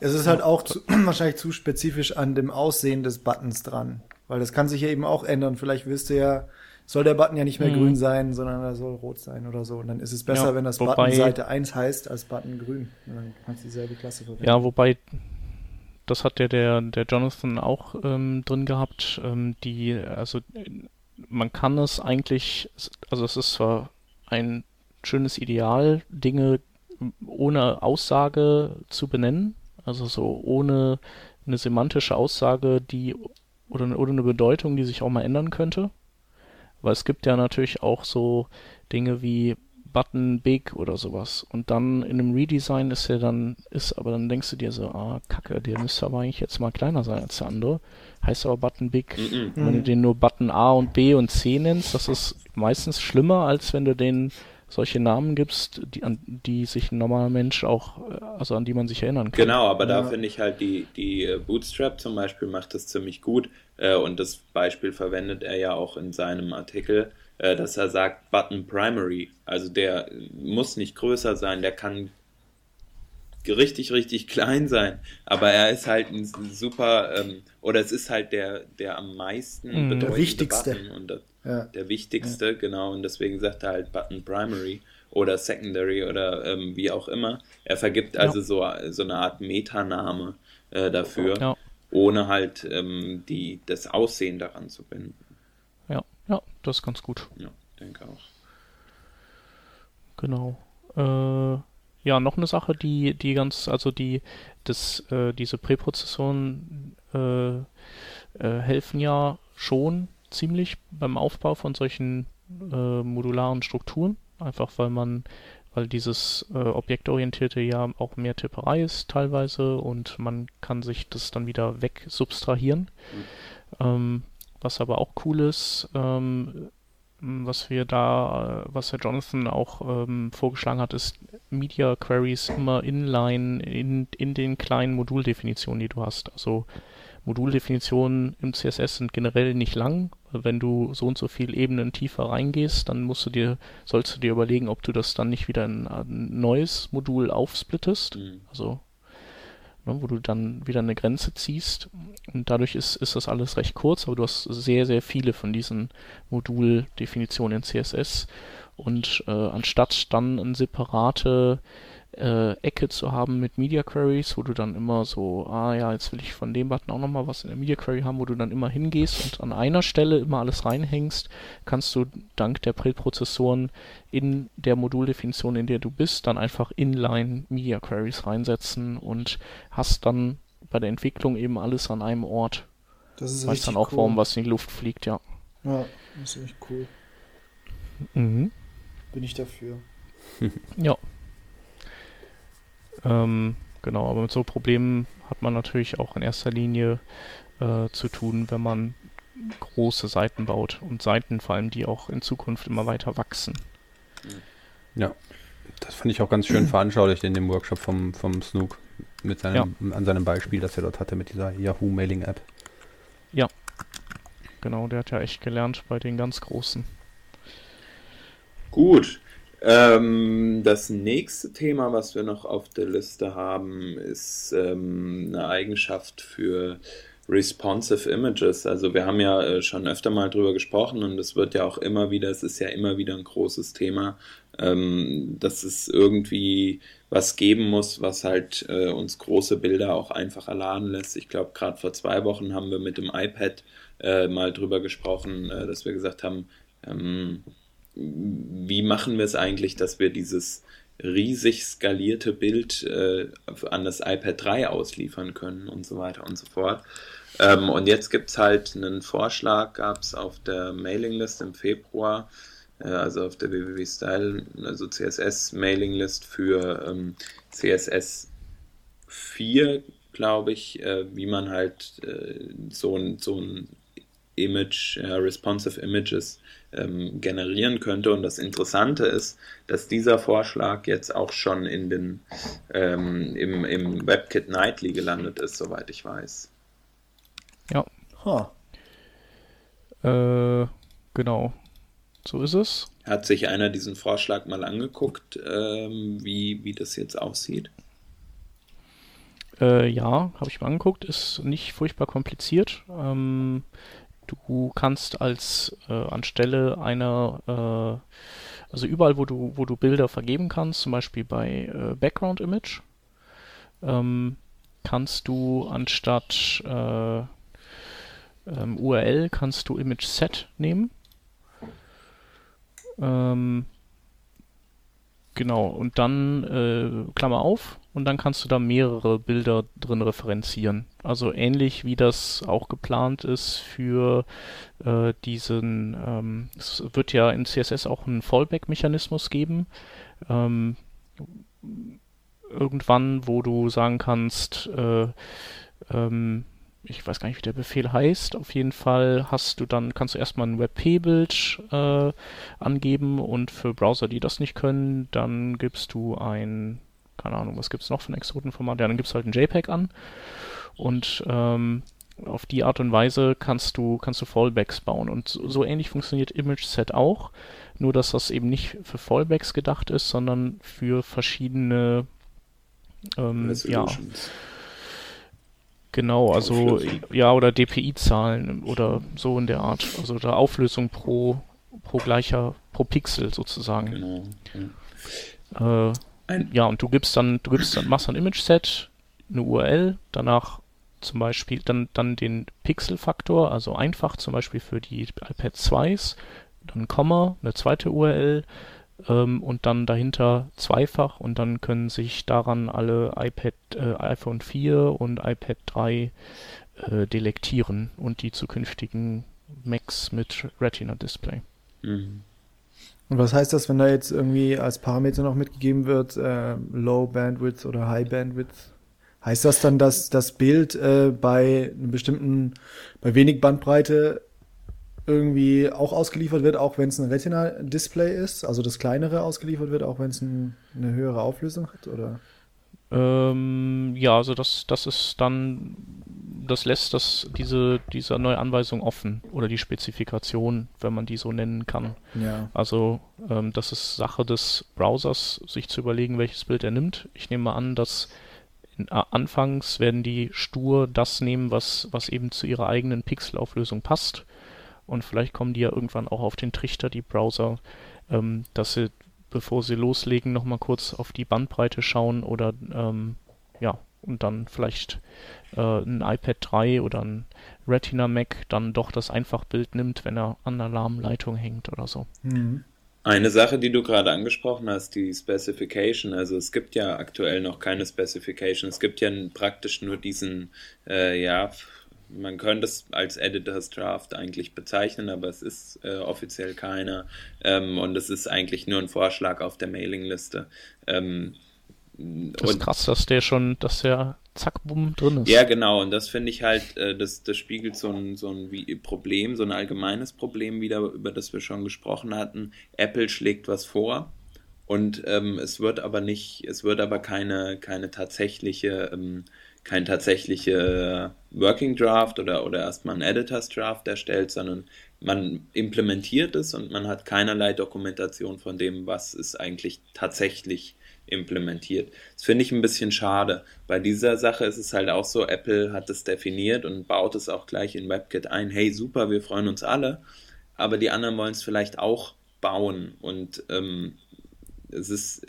Es ist halt auch zu, wahrscheinlich zu spezifisch an dem Aussehen des Buttons dran, weil das kann sich ja eben auch ändern. Vielleicht wirst du ja, soll der Button ja nicht mehr mhm. grün sein, sondern er soll rot sein oder so. Und dann ist es besser, ja, wenn das wobei, Button Seite 1 heißt als Button grün. Und dann kannst du dieselbe Klasse verwenden. Ja, wobei das hat ja der, der Jonathan auch ähm, drin gehabt, ähm, die, also man kann es eigentlich, also es ist zwar ein schönes Ideal, Dinge ohne Aussage zu benennen, also so ohne eine semantische Aussage, die oder, oder eine Bedeutung, die sich auch mal ändern könnte. Weil es gibt ja natürlich auch so Dinge wie Button Big oder sowas. Und dann in einem Redesign ist er dann, ist, aber dann denkst du dir so, ah, kacke, der müsste aber eigentlich jetzt mal kleiner sein als der andere. Heißt aber Button Big. Mhm. Wenn du den nur Button A und B und C nennst, das ist meistens schlimmer, als wenn du den solche Namen gibst, die, an die sich ein normaler Mensch auch, äh, also an die man sich erinnern kann. Genau, aber da Ja. finde ich halt die, die äh, Bootstrap zum Beispiel macht das ziemlich gut. Äh, und das Beispiel verwendet er ja auch in seinem Artikel, äh, dass er sagt Button Primary. Also der muss nicht größer sein, der kann richtig, richtig klein sein. Aber er ist halt ein super, ähm, oder es ist halt der, der am meisten Mhm. Der bedeutende wichtigste. Button. Und das, Ja. der wichtigste, genau, und deswegen sagt er halt Button Primary oder Secondary oder ähm, wie auch immer. Er vergibt also so, so eine Art Metaname äh, dafür, Ja. ohne halt ähm, die, das Aussehen daran zu binden. Ja, ja, das ist ganz gut. Ja, denke auch. Genau. Äh, ja, noch eine Sache, die, die ganz, also die, das, äh, diese Präprozessoren äh, äh, helfen ja schon ziemlich beim Aufbau von solchen äh, modularen Strukturen. Einfach weil man, weil dieses äh, objektorientierte ja auch mehr Tipperei ist teilweise und man kann sich das dann wieder weg substrahieren. Ähm, was aber auch cool ist, ähm, was wir da, äh, was Herr Jonathan auch ähm, vorgeschlagen hat, ist Media Queries immer inline in, in den kleinen Moduldefinitionen, die du hast. Also Moduldefinitionen im CSS sind generell nicht lang. Wenn du so und so viel Ebenen tiefer reingehst, dann musst du dir, sollst du dir überlegen, ob du das dann nicht wieder in ein neues Modul aufsplittest. Mhm. Also ne, wo du dann wieder eine Grenze ziehst. Und dadurch ist, ist das alles recht kurz, aber du hast sehr, sehr viele von diesen Moduldefinitionen in CSS. Und äh, anstatt dann eine separate äh, Ecke zu haben mit Media Queries, wo du dann immer so, ah ja, jetzt will ich von dem Button auch nochmal was in der Media Query haben, wo du dann immer hingehst und an einer Stelle immer alles reinhängst, kannst du dank der Präprozessoren in der Moduldefinition, in der du bist, dann einfach inline Media Queries reinsetzen und hast dann bei der Entwicklung eben alles an einem Ort. Das ist Weißt richtig dann auch, cool. warum was in die Luft fliegt, ja. Ja, das ist echt cool. Mhm. Bin ich dafür. Ja. Ähm, genau, aber mit so Problemen hat man natürlich auch in erster Linie äh, zu tun, wenn man große Seiten baut und Seiten vor allem, die auch in Zukunft immer weiter wachsen. Ja, das fand ich auch ganz schön veranschaulicht in dem Workshop vom, vom Snook mit seinem, an seinem Beispiel, das er dort hatte mit dieser Yahoo Mailing App. Genau, der hat ja echt gelernt bei den ganz Großen. Gut. Ähm, das nächste Thema, was wir noch auf der Liste haben, ist ähm, eine Eigenschaft für responsive Images. Also wir haben ja äh, schon öfter mal drüber gesprochen und es wird ja auch immer wieder, es ist ja immer wieder ein großes Thema, ähm, dass es irgendwie was geben muss, was halt äh, uns große Bilder auch einfacher laden lässt. Ich glaube, gerade vor zwei Wochen haben wir mit dem iPad äh, mal drüber gesprochen, äh, dass wir gesagt haben, ähm, wie machen wir es eigentlich, dass wir dieses riesig skalierte Bild äh, an das iPad 3 ausliefern können und so weiter und so fort. Ähm, und jetzt gibt es halt einen Vorschlag, gab es auf der Mailinglist im Februar, äh, also auf der www.style, also CSS-Mailinglist für ähm, CSS 4, glaube ich, äh, wie man halt äh, so ein, so ein Image, responsive Images ähm, generieren könnte. Und das Interessante ist, dass dieser Vorschlag jetzt auch schon in den, ähm, im, im WebKit Nightly gelandet ist, soweit ich weiß. Ha. Äh, genau. So ist es. Hat sich einer diesen Vorschlag mal angeguckt, ähm, wie, wie das jetzt aussieht? Äh, ja, habe ich mir angeguckt, ist nicht furchtbar kompliziert. Ähm, du kannst als äh, anstelle einer, äh, also überall, wo du, wo du Bilder vergeben kannst, zum Beispiel bei äh, Background Image, ähm, kannst du anstatt äh, ähm, URL kannst du Image Set nehmen. Ähm, genau, und dann äh, Klammer auf, und dann kannst du da mehrere Bilder drin referenzieren. Also ähnlich wie das auch geplant ist für äh, diesen, ähm, es wird ja in CSS auch einen Fallback-Mechanismus geben. Ähm, irgendwann, wo du sagen kannst, äh, ähm, ich weiß gar nicht, wie der Befehl heißt. Auf jeden Fall hast du dann, kannst du erstmal ein WebP-Bild äh, angeben und für Browser, die das nicht können, dann gibst du ein, keine Ahnung, was gibt es noch für ein Exotenformat? Ja, dann gibst du halt ein JPEG an und ähm, auf die Art und Weise kannst du, kannst du Fallbacks bauen. Und so, so ähnlich funktioniert ImageSet auch, nur dass das eben nicht für Fallbacks gedacht ist, sondern für verschiedene ähm, ja, Genau, also ja, oder DPI-Zahlen oder so in der Art. Also da Auflösung pro, pro gleicher, pro Pixel sozusagen. Genau. Ja. Äh, ja, und du gibst dann, du gibst dann, machst ein Image-Set, eine URL, danach zum Beispiel dann, dann den Pixel-Faktor, also einfach zum Beispiel für die iPad 2s, dann Komma, eine zweite URL, ähm, und dann dahinter zweifach und dann können sich daran alle iPad, äh, iPhone 4 und iPad 3 äh, delektieren und die zukünftigen Macs mit Retina-Display. Mhm. Und was heißt das, wenn da jetzt irgendwie als Parameter noch mitgegeben wird, äh, Low Bandwidth oder High Bandwidth? Heißt das dann, dass das Bild äh, bei einem bestimmten, bei wenig Bandbreite irgendwie auch ausgeliefert wird, auch wenn es ein Retina-Display ist, also das kleinere ausgeliefert wird, auch wenn es ein, eine höhere Auflösung hat, oder? Ähm, ja, also das, das ist dann, das lässt das, diese, diese neue Anweisung offen oder die Spezifikation, wenn man die so nennen kann. Ja. Also ähm, das ist Sache des Browsers, sich zu überlegen, welches Bild er nimmt. Ich nehme mal an, dass in, äh, anfangs werden die stur das nehmen, was, was eben zu ihrer eigenen Pixelauflösung passt und vielleicht kommen die ja irgendwann auch auf den Trichter, die Browser, ähm, dass sie, bevor sie loslegen, nochmal kurz auf die Bandbreite schauen oder ähm, ja, und dann vielleicht äh, ein iPad 3 oder ein Retina Mac dann doch das Einfachbild nimmt, wenn er an der Alarmleitung hängt oder so. Mhm. Eine Sache, die du gerade angesprochen hast, die Specification. Also es gibt ja aktuell noch keine Specification. Es gibt ja praktisch nur diesen, äh, ja, man könnte es als Editors Draft eigentlich bezeichnen, aber es ist äh, offiziell keiner. Ähm, und es ist eigentlich nur ein Vorschlag auf der Mailingliste. Ähm, das ist krass, dass der schon, dass der zack, bumm drin ist. Ja, genau. Und das finde ich halt, äh, das, das spiegelt so ein, so ein Problem, so ein allgemeines Problem wieder, über das wir schon gesprochen hatten. Apple schlägt was vor. Und ähm, es wird aber nicht, es wird aber keine, keine tatsächliche ähm, kein tatsächlicher Working Draft oder, oder erstmal ein Editors Draft erstellt, sondern man implementiert es und man hat keinerlei Dokumentation von dem, was es eigentlich tatsächlich implementiert. Das finde ich ein bisschen schade. Bei dieser Sache ist es halt auch so, Apple hat es definiert und baut es auch gleich in WebKit ein. Hey, super, wir freuen uns alle, aber die anderen wollen es vielleicht auch bauen und ähm, es ist,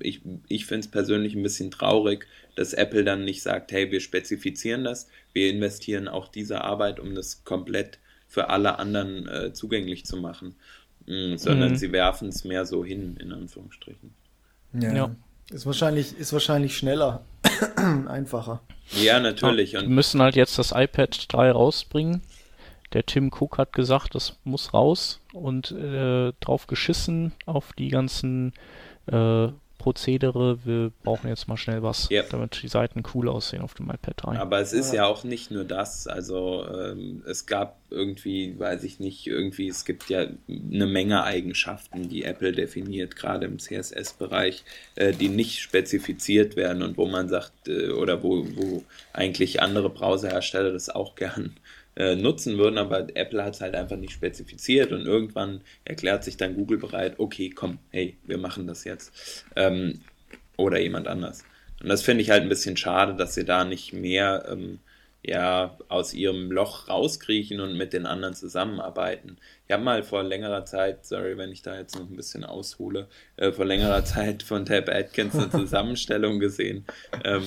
ich, ich finde es persönlich ein bisschen traurig, dass Apple dann nicht sagt, hey, wir spezifizieren das, wir investieren auch diese Arbeit, um das komplett für alle anderen äh, zugänglich zu machen, mhm, sondern mhm. sie werfen es mehr so hin, in Anführungsstrichen. Ja. ja. Ist wahrscheinlich, ist wahrscheinlich schneller, einfacher. Ja, natürlich. Ja, wir müssen halt jetzt das iPad 3 rausbringen. Der Tim Cook hat gesagt, das muss raus und äh, drauf geschissen auf die ganzen äh, Prozedere, wir brauchen jetzt mal schnell was, yep. damit die Seiten cool aussehen auf dem iPad 3. Aber es ist ja auch nicht nur das, also ähm, es gab irgendwie, weiß ich nicht, irgendwie, es gibt ja eine Menge Eigenschaften, die Apple definiert, gerade im CSS-Bereich, äh, die nicht spezifiziert werden und wo man sagt, äh, oder wo, wo eigentlich andere Browserhersteller das auch gern äh, nutzen würden, aber Apple hat es halt einfach nicht spezifiziert und irgendwann erklärt sich dann Google bereit, okay, komm, hey, wir machen das jetzt. Ähm, oder jemand anders. Und das finde ich halt ein bisschen schade, dass sie da nicht mehr ähm, ja, aus ihrem Loch rauskriechen und mit den anderen zusammenarbeiten. Ich habe mal vor längerer Zeit, sorry, wenn ich da jetzt noch ein bisschen aushole, äh, vor längerer Zeit von Tab Atkins eine Zusammenstellung gesehen ähm,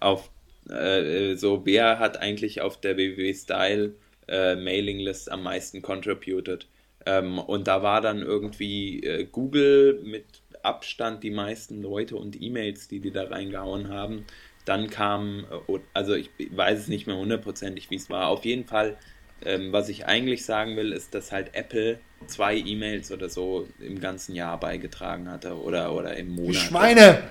auf äh, so, wer hat eigentlich auf der WWW Style äh, Mailinglist am meisten contributed? Ähm, und da war dann irgendwie äh, Google mit Abstand die meisten Leute und E-Mails, die die da reingehauen haben. Dann kam, äh, also ich weiß es nicht mehr hundertprozentig, wie es war. Auf jeden Fall, ähm, was ich eigentlich sagen will, ist, dass halt Apple zwei E-Mails oder so im ganzen Jahr beigetragen hatte oder, oder im Monat. Die Schweine!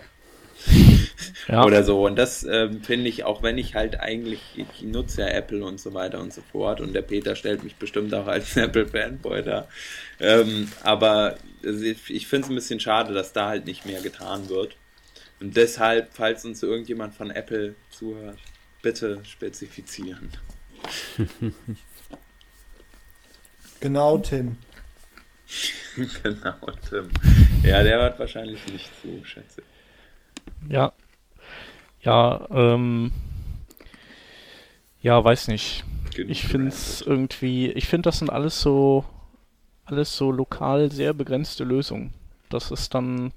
Ja. oder so. Und das ähm, finde ich, auch wenn ich halt eigentlich, ich nutze ja Apple und so weiter und so fort und der Peter stellt mich bestimmt auch als Apple-Fanboy da. Ähm, aber ich, finde es ein bisschen schade, dass da halt nicht mehr getan wird. Und deshalb, falls uns irgendjemand von Apple zuhört, bitte spezifizieren. genau, Tim. genau, Tim. Ja, der hört wahrscheinlich nicht zu, schätze ich. Ja. Ja, ähm. Ja, weiß nicht. Ich finde es irgendwie, ich finde, das sind alles so, alles so lokal sehr begrenzte Lösungen. Das ist dann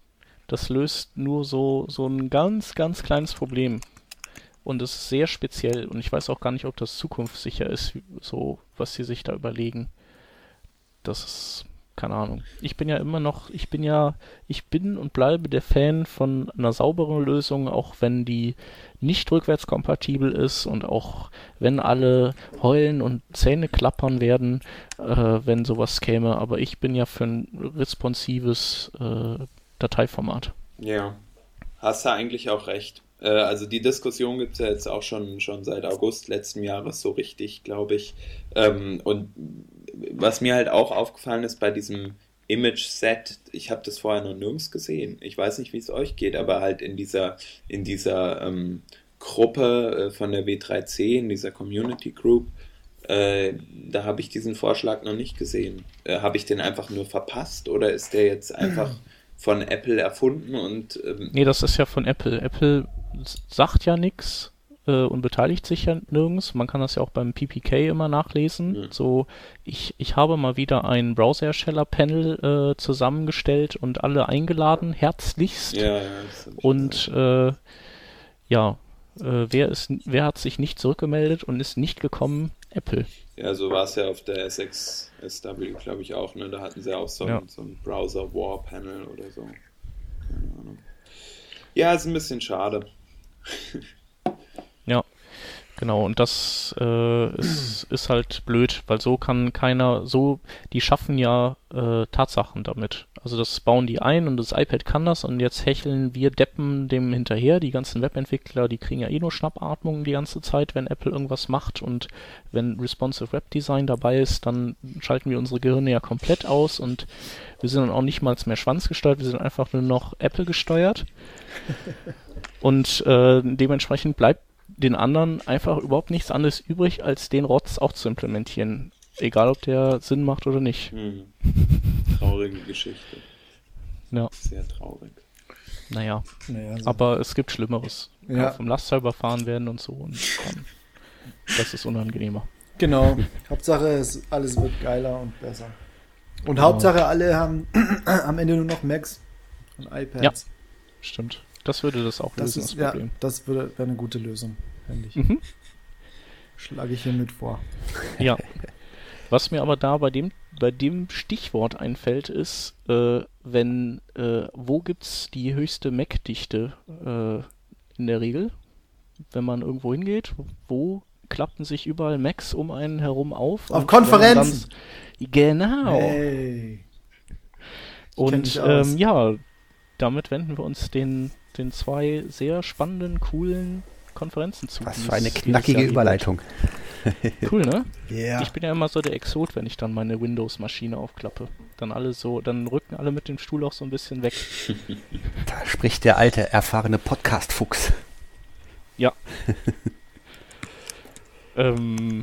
das löst nur so, so ein ganz, ganz kleines Problem. Und es ist sehr speziell. Und ich weiß auch gar nicht, ob das zukunftssicher ist, so was sie sich da überlegen. Das ist, keine Ahnung. Ich bin ja immer noch, ich bin ja, ich bin und bleibe der Fan von einer sauberen Lösung, auch wenn die nicht rückwärtskompatibel ist und auch wenn alle heulen und Zähne klappern werden, äh, wenn sowas käme. Aber ich bin ja für ein responsives äh, Dateiformat. Ja, hast du eigentlich auch recht. Äh, also die Diskussion gibt es ja jetzt auch schon, schon seit August letzten Jahres so richtig, glaube ich. Ähm, und was mir halt auch aufgefallen ist bei diesem Image-Set, ich habe das vorher noch nirgends gesehen. Ich weiß nicht, wie es euch geht, aber halt in dieser, in dieser ähm, Gruppe äh, von der W3C, in dieser Community Group, äh, da habe ich diesen Vorschlag noch nicht gesehen. Äh, habe ich den einfach nur verpasst oder ist der jetzt einfach von Apple erfunden und. Ähm nee, das ist ja von Apple. Apple sagt ja nichts äh, und beteiligt sich ja nirgends. Man kann das ja auch beim PPK immer nachlesen. Mhm. So, ich, ich habe mal wieder ein Browserhersteller-Panel äh, zusammengestellt und alle eingeladen, herzlichst. Ja, ja, und äh, ja, äh, wer, ist, wer hat sich nicht zurückgemeldet und ist nicht gekommen? Apple. Ja, so war es ja auf der SXSW, glaube ich, auch. Ne? Da hatten sie auch so, ja. ein, so ein Browser-War-Panel oder so. Keine Ahnung. Ja, ist ein bisschen schade. genau. Und das äh, ist, ist halt blöd, weil so kann keiner, so, die schaffen ja äh, Tatsachen damit. Also das bauen die ein und das iPad kann das und jetzt hecheln wir Deppen dem hinterher. Die ganzen Webentwickler, die kriegen ja eh nur Schnappatmung die ganze Zeit, wenn Apple irgendwas macht und wenn Responsive Web Design dabei ist, dann schalten wir unsere Gehirne ja komplett aus und wir sind dann auch nicht mal mehr schwanzgesteuert, wir sind einfach nur noch Apple gesteuert. und äh, dementsprechend bleibt den anderen einfach überhaupt nichts anderes übrig, als den Rotz auch zu implementieren. Egal, ob der Sinn macht oder nicht. Mhm. Traurige Geschichte. Ja. Sehr traurig. Naja, naja so. aber es gibt Schlimmeres. Ja. Kann vom Laster überfahren werden und so. Und das ist unangenehmer. Genau. Hauptsache, es, alles wird geiler und besser. Und genau. Hauptsache, alle haben am Ende nur noch Macs und iPads. Ja, stimmt. Das würde das auch das lösen, ist, das Problem. Ja, das wäre eine gute Lösung, ich. Mhm. Schlage ich hier mit vor. Ja. Was mir aber da bei dem, bei dem Stichwort einfällt, ist, äh, wenn, äh, wo gibt's die höchste Mac-Dichte äh, in der Regel? Wenn man irgendwo hingeht, wo klappten sich überall Macs um einen herum auf? Auf Konferenzen! Dann, genau! Hey. Und ähm, ja, damit wenden wir uns den, den zwei sehr spannenden, coolen Konferenzen zu. Was für eine knackige Überleitung. Cool, ne? Ja. Yeah. Ich bin ja immer so der Exot, wenn ich dann meine Windows-Maschine aufklappe. Dann alle so, dann rücken alle mit dem Stuhl auch so ein bisschen weg. Da spricht der alte, erfahrene Podcast-Fuchs. Ja. ähm,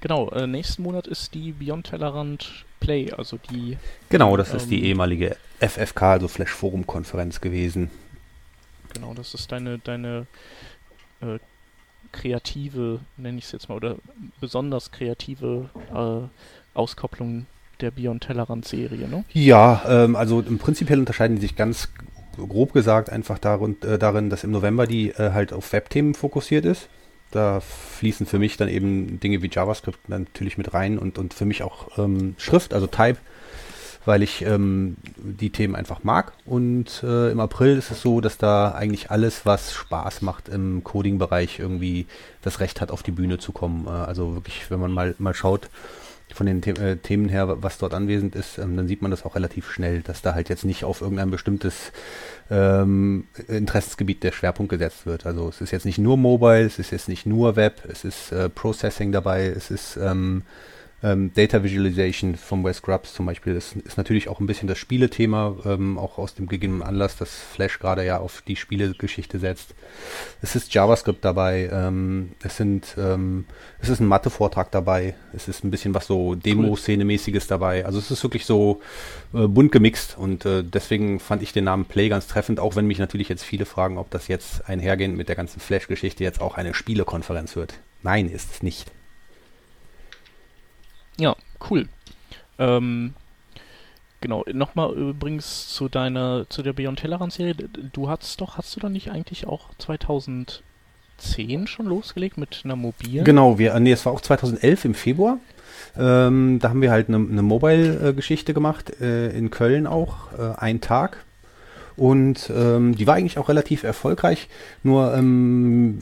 genau, äh, nächsten Monat ist die Beyond Tellerrand Play, also die. Genau, das ähm, ist die ähm, ehemalige FFK, also Flash Forum Konferenz gewesen. Genau, das ist deine, deine äh, kreative, nenne ich es jetzt mal, oder besonders kreative äh, Auskopplung der Beyond Tellerrand Serie, ne? Ja, ähm, also im Prinzip unterscheiden die sich ganz grob gesagt einfach darin, äh, darin dass im November die äh, halt auf Web-Themen fokussiert ist. Da fließen für mich dann eben Dinge wie JavaScript natürlich mit rein und, und für mich auch ähm, Schrift, also Type weil ich ähm, die Themen einfach mag. Und äh, im April ist es so, dass da eigentlich alles, was Spaß macht im Coding-Bereich, irgendwie das Recht hat, auf die Bühne zu kommen. Äh, also wirklich, wenn man mal, mal schaut, von den The äh, Themen her, was dort anwesend ist, ähm, dann sieht man das auch relativ schnell, dass da halt jetzt nicht auf irgendein bestimmtes ähm, Interessensgebiet der Schwerpunkt gesetzt wird. Also es ist jetzt nicht nur Mobile, es ist jetzt nicht nur Web, es ist äh, Processing dabei, es ist ähm, ähm, Data Visualization von Wes Grubbs zum Beispiel ist, ist natürlich auch ein bisschen das Spielethema, ähm, auch aus dem gegebenen Anlass, dass Flash gerade ja auf die Spielegeschichte setzt. Es ist JavaScript dabei, ähm, es sind, ähm, es ist ein Mathe-Vortrag dabei, es ist ein bisschen was so Demo-Szene-mäßiges dabei. Also es ist wirklich so äh, bunt gemixt und äh, deswegen fand ich den Namen Play ganz treffend, auch wenn mich natürlich jetzt viele fragen, ob das jetzt einhergehend mit der ganzen Flash-Geschichte jetzt auch eine Spielekonferenz wird. Nein, ist es nicht. Ja, cool. Ähm, genau, nochmal übrigens zu deiner, zu der Beyond Tellerrand-Serie. Du hast doch, hast du da nicht eigentlich auch 2010 schon losgelegt mit einer mobilen? Genau, wir, nee, es war auch 2011 im Februar. Ähm, da haben wir halt eine, eine Mobile-Geschichte gemacht, äh, in Köln auch, äh, ein Tag. Und ähm, die war eigentlich auch relativ erfolgreich. Nur ähm,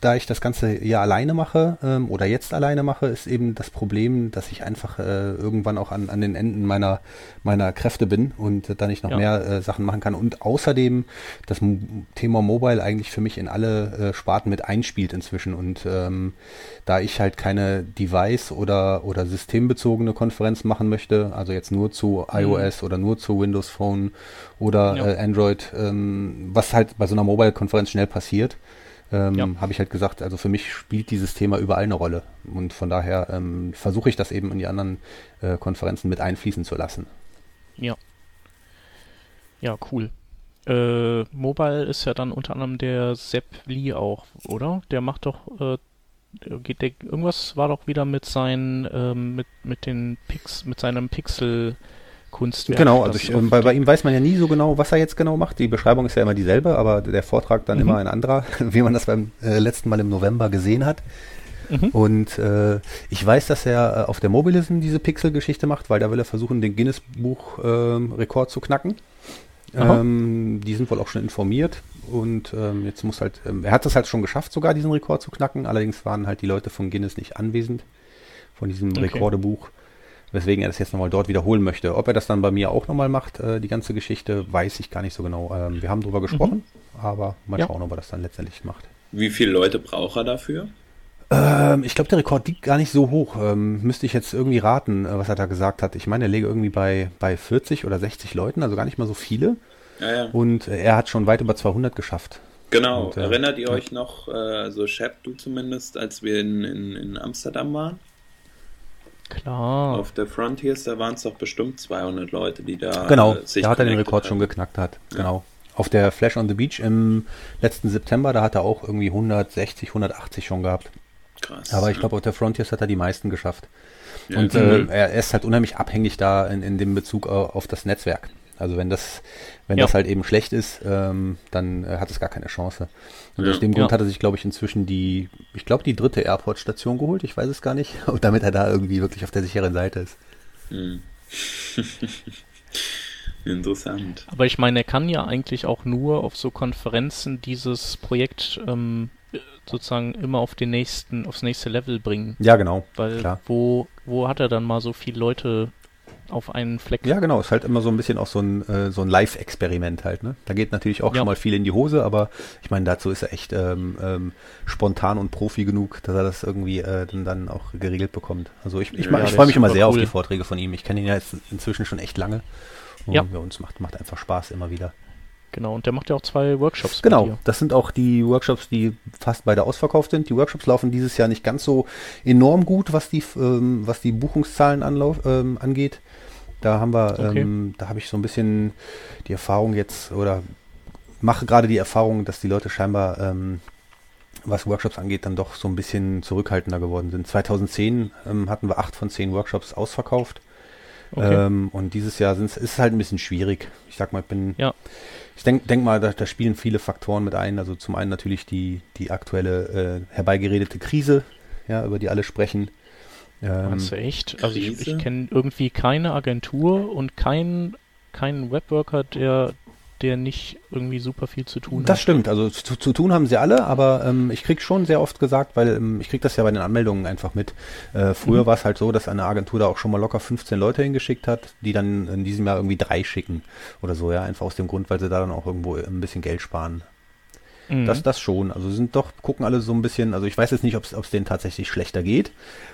da ich das Ganze ja alleine mache ähm, oder jetzt alleine mache, ist eben das Problem, dass ich einfach äh, irgendwann auch an, an den Enden meiner, meiner Kräfte bin und äh, da nicht noch ja. mehr äh, Sachen machen kann. Und außerdem das M Thema Mobile eigentlich für mich in alle äh, Sparten mit einspielt inzwischen. Und ähm, da ich halt keine Device- oder, oder systembezogene Konferenz machen möchte, also jetzt nur zu mhm. iOS oder nur zu Windows Phone oder ja. äh, Android, ähm, was halt bei so einer Mobile-Konferenz schnell passiert, ähm, ja. habe ich halt gesagt, also für mich spielt dieses Thema überall eine Rolle. Und von daher ähm, versuche ich das eben in die anderen äh, Konferenzen mit einfließen zu lassen. Ja. Ja, cool. Äh, Mobile ist ja dann unter anderem der Sepp Lee auch, oder? Der macht doch, äh, geht der, irgendwas war doch wieder mit seinen, ähm, mit, mit den Pix, mit seinem Pixel, Kunstwerk. Genau, also ich, bei, bei, ihm weiß man ja nie so genau, was er jetzt genau macht. Die Beschreibung ist ja immer dieselbe, aber der Vortrag dann mhm. immer ein anderer, wie man das beim äh, letzten Mal im November gesehen hat. Mhm. Und äh, ich weiß, dass er äh, auf der Mobilism diese Pixel-Geschichte macht, weil da will er versuchen, den Guinness-Buch-Rekord ähm, zu knacken. Ähm, die sind wohl auch schon informiert und ähm, jetzt muss halt, ähm, er hat es halt schon geschafft, sogar diesen Rekord zu knacken. Allerdings waren halt die Leute von Guinness nicht anwesend, von diesem okay. Rekordebuch weswegen er das jetzt nochmal dort wiederholen möchte. Ob er das dann bei mir auch nochmal macht, äh, die ganze Geschichte, weiß ich gar nicht so genau. Ähm, wir haben darüber gesprochen, mhm. aber mal ja. schauen, ob er das dann letztendlich macht. Wie viele Leute braucht er dafür? Ähm, ich glaube, der Rekord liegt gar nicht so hoch. Ähm, müsste ich jetzt irgendwie raten, äh, was er da gesagt hat. Ich meine, er läge irgendwie bei, bei 40 oder 60 Leuten, also gar nicht mal so viele. Ja, ja. Und äh, er hat schon weit über 200 geschafft. Genau. Und, äh, Erinnert ihr euch noch, äh, so Shep, du zumindest, als wir in, in, in Amsterdam waren? Klar. Auf der Frontiers, da waren es doch bestimmt 200 Leute, die da Genau, äh, da hat er den Rekord haben. schon geknackt hat. Ja. Genau. Auf der Flash on the Beach im letzten September, da hat er auch irgendwie 160, 180 schon gehabt. Krass. Aber ich glaube, auf der Frontiers hat er die meisten geschafft. Ja, und äh, er ist halt unheimlich abhängig da in, in dem Bezug auf das Netzwerk. Also wenn das, wenn ja. das halt eben schlecht ist, ähm, dann äh, hat es gar keine Chance. Und ja. aus dem Grund ja. hat er sich, glaube ich, inzwischen die, ich glaube, die dritte Airport-Station geholt, ich weiß es gar nicht, und damit er da irgendwie wirklich auf der sicheren Seite ist. Mhm. Interessant. Aber ich meine, er kann ja eigentlich auch nur auf so Konferenzen dieses Projekt ähm, sozusagen immer auf den nächsten, aufs nächste Level bringen. Ja, genau. Weil klar. wo, wo hat er dann mal so viele Leute auf einen Fleck. Ja, genau. Ist halt immer so ein bisschen auch so ein, äh, so ein Live-Experiment halt. Ne? Da geht natürlich auch ja. schon mal viel in die Hose, aber ich meine, dazu ist er echt ähm, ähm, spontan und Profi genug, dass er das irgendwie äh, dann, dann auch geregelt bekommt. Also ich, ich, ja, ich freue mich immer sehr cool. auf die Vorträge von ihm. Ich kenne ihn ja jetzt inzwischen schon echt lange. Und ja. bei uns macht, macht einfach Spaß immer wieder. Genau, und der macht ja auch zwei Workshops. Genau, das sind auch die Workshops, die fast beide ausverkauft sind. Die Workshops laufen dieses Jahr nicht ganz so enorm gut, was die, ähm, was die Buchungszahlen anlauf, ähm, angeht. Da haben wir, okay. ähm, da habe ich so ein bisschen die Erfahrung jetzt oder mache gerade die Erfahrung, dass die Leute scheinbar, ähm, was Workshops angeht, dann doch so ein bisschen zurückhaltender geworden sind. 2010 ähm, hatten wir acht von zehn Workshops ausverkauft. Okay. Ähm, und dieses Jahr ist es halt ein bisschen schwierig. Ich sag mal, ich bin, ja. ich denke denk mal, da, da, spielen viele Faktoren mit ein. Also zum einen natürlich die, die aktuelle äh, herbeigeredete Krise, ja, über die alle sprechen. Ähm, Meinst du echt? Also ich, ich kenne irgendwie keine Agentur und keinen kein Webworker, der, der nicht irgendwie super viel zu tun das hat. Das stimmt, also zu, zu, tun haben sie alle, aber ähm, ich krieg schon sehr oft gesagt, weil ähm, ich krieg das ja bei den Anmeldungen einfach mit. Äh, früher mhm. war es halt so, dass eine Agentur da auch schon mal locker 15 Leute hingeschickt hat, die dann in diesem Jahr irgendwie drei schicken oder so, ja, einfach aus dem Grund, weil sie da dann auch irgendwo ein bisschen Geld sparen. Mhm. Das, das schon. Also sind doch, gucken alle so ein bisschen, also ich weiß jetzt nicht, ob es denen tatsächlich schlechter geht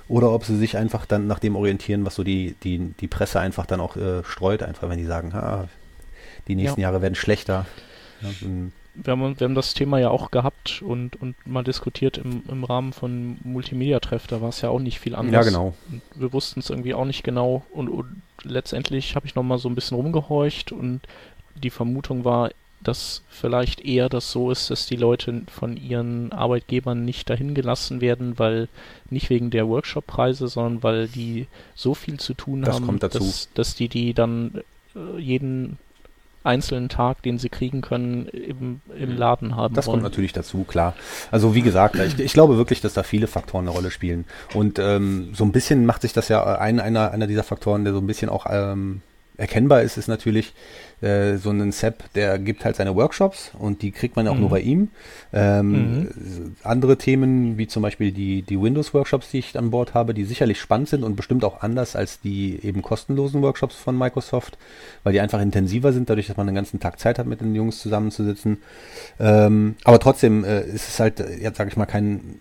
oder ob sie sich einfach dann nach dem orientieren, was so die, die, die Presse einfach dann auch äh, streut, einfach wenn die sagen, ha, die nächsten ja. Jahre werden schlechter. Ja, wir haben, wir haben das Thema ja auch gehabt und, und mal diskutiert im, im Rahmen von Multimedia-Treff, da war es ja auch nicht viel anders. Ja, genau. Und wir wussten es irgendwie auch nicht genau und, und letztendlich habe ich nochmal so ein bisschen rumgehorcht und die Vermutung war, dass vielleicht eher das so ist, dass die Leute von ihren Arbeitgebern nicht dahin gelassen werden, weil nicht wegen der Workshop-Preise, sondern weil die so viel zu tun das haben, dass, dass die die dann äh, jeden einzelnen Tag, den sie kriegen können, im, im Laden haben Das wollen. kommt natürlich dazu, klar. Also wie gesagt, ich, ich, glaube wirklich, dass da viele Faktoren eine Rolle spielen. Und ähm, so ein bisschen macht sich das ja ein, einer, einer dieser Faktoren, der so ein bisschen auch ähm, erkennbar ist, ist natürlich äh, so ein Sepp, der gibt halt seine Workshops und die kriegt man auch mhm. nur bei ihm. Ähm, mhm. Andere Themen, wie zum Beispiel die, die Windows-Workshops, die ich an Bord habe, die sicherlich spannend sind und bestimmt auch anders als die eben kostenlosen Workshops von Microsoft, weil die einfach intensiver sind, dadurch, dass man den ganzen Tag Zeit hat, mit den Jungs zusammenzusitzen. Ähm, aber trotzdem äh, ist es halt, jetzt sage ich mal, kein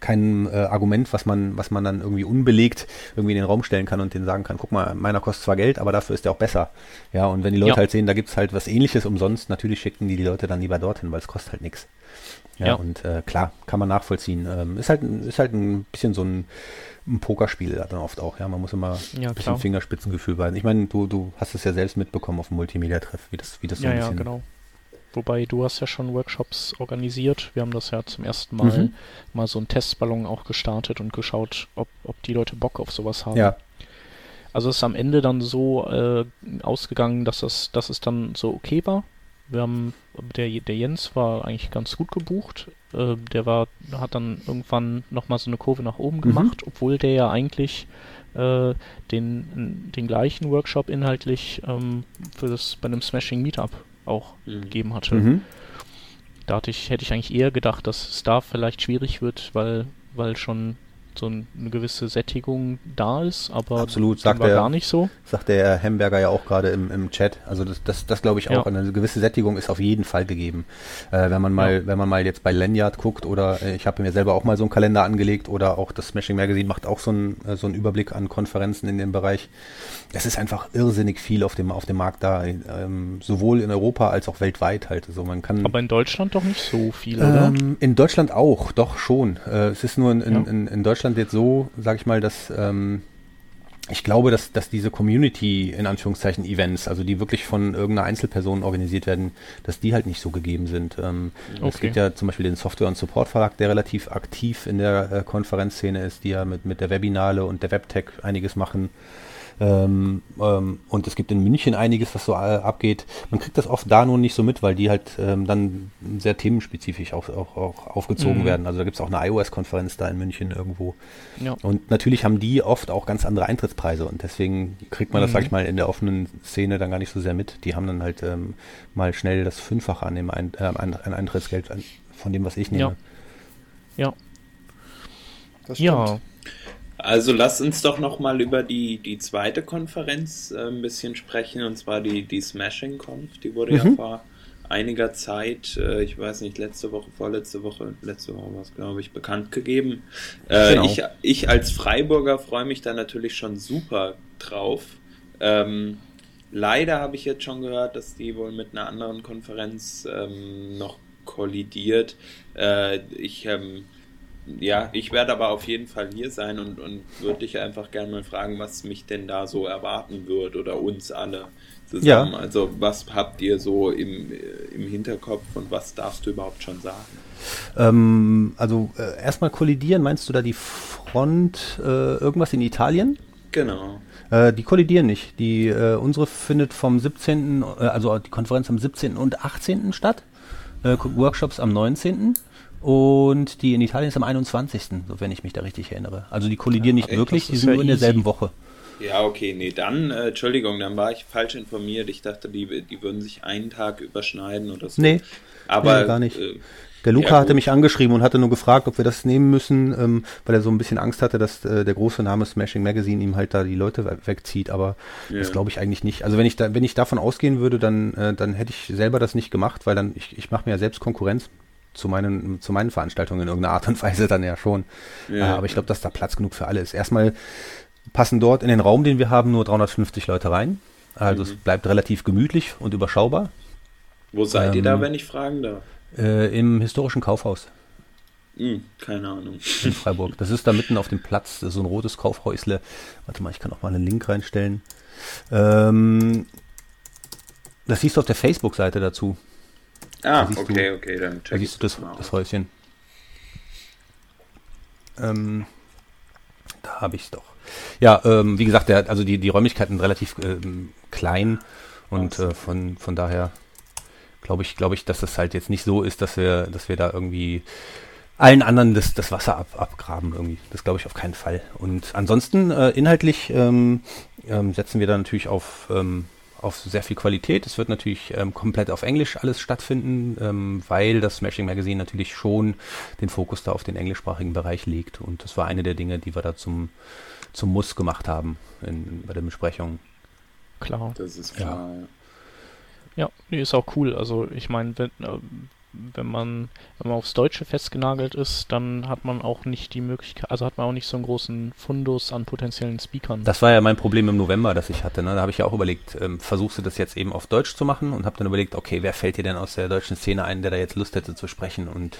kein äh, Argument, was man, was man dann irgendwie unbelegt irgendwie in den Raum stellen kann und denen sagen kann, guck mal, meiner kostet zwar Geld, aber dafür ist der auch besser. Ja, und wenn die Leute ja. halt sehen, da gibt's halt was ähnliches umsonst, natürlich schicken die die Leute dann lieber dorthin, weil es kostet halt nichts. Ja, ja, und äh, klar, kann man nachvollziehen. Ähm, ist halt ist halt ein bisschen so ein, ein Pokerspiel dann oft auch, ja. Man muss immer ja, ein bisschen Fingerspitzengefühl behalten. Ich meine, du, du hast es ja selbst mitbekommen auf dem Multimedia-Treff, wie das, wie das so ein bisschen ja, genau. Wobei du hast ja schon Workshops organisiert. Wir haben das ja zum ersten Mal mhm. mal so einen Testballon auch gestartet und geschaut, ob, ob die Leute Bock auf sowas haben. Ja. Also es ist am Ende dann so äh, ausgegangen, dass es, dass es dann so okay war. Wir haben, der, der Jens war eigentlich ganz gut gebucht. Äh, der war, hat dann irgendwann nochmal so eine Kurve nach oben mhm. gemacht, mhm. obwohl der ja eigentlich äh, den, den gleichen Workshop inhaltlich ähm, für das bei einem Smashing Meetup auch mhm. gegeben hatte. Mhm. Da hatte ich, hätte ich eigentlich eher gedacht, dass es da vielleicht schwierig wird, weil, weil schon so eine gewisse Sättigung da ist, aber Absolut, sagt war der, gar nicht so. Sagt der Hamburger ja auch gerade im, im Chat. Also das, das, das glaube ich auch. Ja. Eine gewisse Sättigung ist auf jeden Fall gegeben. Äh, wenn man mal, ja. wenn man mal jetzt bei Lanyard guckt oder äh, ich habe mir selber auch mal so einen Kalender angelegt oder auch das Smashing Magazine macht auch so einen, äh, so einen Überblick an Konferenzen in dem Bereich. Es ist einfach irrsinnig viel auf dem, auf dem Markt da, ähm, sowohl in Europa als auch weltweit halt. Also man kann. Aber in Deutschland doch nicht so viel, oder? Ähm, in Deutschland auch, doch schon. Äh, es ist nur in, in, ja. in, in Deutschland Deutschland jetzt so, sag ich mal, dass ähm, ich glaube, dass, dass diese Community, in Anführungszeichen, Events, also die wirklich von irgendeiner Einzelperson organisiert werden, dass die halt nicht so gegeben sind. Ähm, okay. Es gibt ja zum Beispiel den Software- und Support-Verlag, der relativ aktiv in der äh, Konferenzszene ist, die ja mit, mit der Webinale und der Webtech einiges machen. Ähm, ähm, und es gibt in München einiges, was so äh, abgeht. Man kriegt das oft da nur nicht so mit, weil die halt ähm, dann sehr themenspezifisch auch, auch, auch aufgezogen mhm. werden. Also da gibt es auch eine iOS-Konferenz da in München irgendwo. Ja. Und natürlich haben die oft auch ganz andere Eintrittspreise und deswegen kriegt man das, mhm. sag ich mal, in der offenen Szene dann gar nicht so sehr mit. Die haben dann halt ähm, mal schnell das Fünffache an dem Ein äh, an, Eintrittsgeld an, von dem, was ich nehme. Ja. Ja. Das ja. Also lass uns doch nochmal über die, die zweite Konferenz äh, ein bisschen sprechen, und zwar die, die Smashing Conf. Die wurde mhm. ja vor einiger Zeit, äh, ich weiß nicht, letzte Woche, vorletzte Woche, letzte Woche war es, glaube ich, bekannt gegeben. Äh, genau. ich, ich als Freiburger freue mich da natürlich schon super drauf. Ähm, leider habe ich jetzt schon gehört, dass die wohl mit einer anderen Konferenz ähm, noch kollidiert. Äh, ich ähm, ja, ich werde aber auf jeden Fall hier sein und, und würde dich einfach gerne mal fragen, was mich denn da so erwarten wird oder uns alle zusammen. Ja. Also was habt ihr so im, im Hinterkopf und was darfst du überhaupt schon sagen? Ähm, also äh, erstmal kollidieren, meinst du da die Front äh, irgendwas in Italien? Genau. Äh, die kollidieren nicht. Die, äh, unsere findet vom 17., äh, also die Konferenz am 17. und 18. statt. Äh, Workshops am 19. Und die in Italien ist am 21., so wenn ich mich da richtig erinnere. Also die kollidieren nicht echt? wirklich, die sind ja nur in derselben. Woche. Ja, okay, nee, dann, äh, Entschuldigung, dann war ich falsch informiert. Ich dachte, die, die würden sich einen Tag überschneiden oder so. Nee, aber nee, gar nicht. Äh, Der Luca Ja, hatte mich angeschrieben und hatte nur gefragt, ob wir das nehmen müssen, ähm, weil er so ein bisschen Angst hatte, dass äh, der große Name Smashing Magazine ihm halt da die Leute we- wegzieht. Aber Ja. das glaube ich eigentlich nicht. Also wenn ich da, wenn ich davon ausgehen würde, dann, äh, dann hätte ich selber das nicht gemacht, weil dann ich, ich mache mir ja selbst Konkurrenz zu meinen, zu meinen Veranstaltungen in irgendeiner Art und Weise dann ja schon. Ja. Äh, aber ich glaube, dass da Platz genug für alle ist. Erstmal passen dort in den Raum, den wir haben, nur 350 Leute rein. Also Mhm. es bleibt relativ gemütlich und überschaubar. wo seid ihr da, ähm, wenn ich fragen darf? Äh, Im historischen Kaufhaus. Hm, keine Ahnung. in Freiburg. Das ist da mitten auf dem Platz, so ein rotes Kaufhäusle. Warte mal, ich kann auch mal einen Link reinstellen. Ähm, das siehst du auf der Facebook-Seite dazu. Ah, siehst du- okay, okay, dann Da check siehst du das, das. Häuschen. Ähm, da habe ich es doch. Ja, ähm, wie gesagt, der, also die, die Räumlichkeiten sind relativ ähm, klein und äh, von, von daher glaube ich, glaube ich, dass das halt jetzt nicht so ist, dass wir, dass wir da irgendwie allen anderen das, das Wasser ab, abgraben irgendwie. Das glaube ich auf keinen Fall. Und ansonsten äh, inhaltlich ähm, ähm, setzen wir da natürlich auf, ähm, auf sehr viel Qualität. Es wird natürlich ähm, komplett auf Englisch alles stattfinden, ähm, weil das Smashing Magazine natürlich schon den Fokus da auf den englischsprachigen Bereich legt. Und das war eine der Dinge, die wir da zum, zum Muss gemacht haben in, bei der Besprechung. Klar. Das ist Ja. klar. Ja. Ja, nee, ist auch cool. Also ich meine, wenn, äh, wenn man wenn man aufs Deutsche festgenagelt ist, dann hat man auch nicht die Möglichkeit, also hat man auch nicht so einen großen Fundus an potenziellen Speakern. Das war ja mein Problem im November, das ich hatte. Ne? Da habe ich ja auch überlegt, ähm, versuchst du das jetzt eben auf Deutsch zu machen und habe dann überlegt, okay, wer fällt dir denn aus der deutschen Szene ein, der da jetzt Lust hätte zu sprechen? Und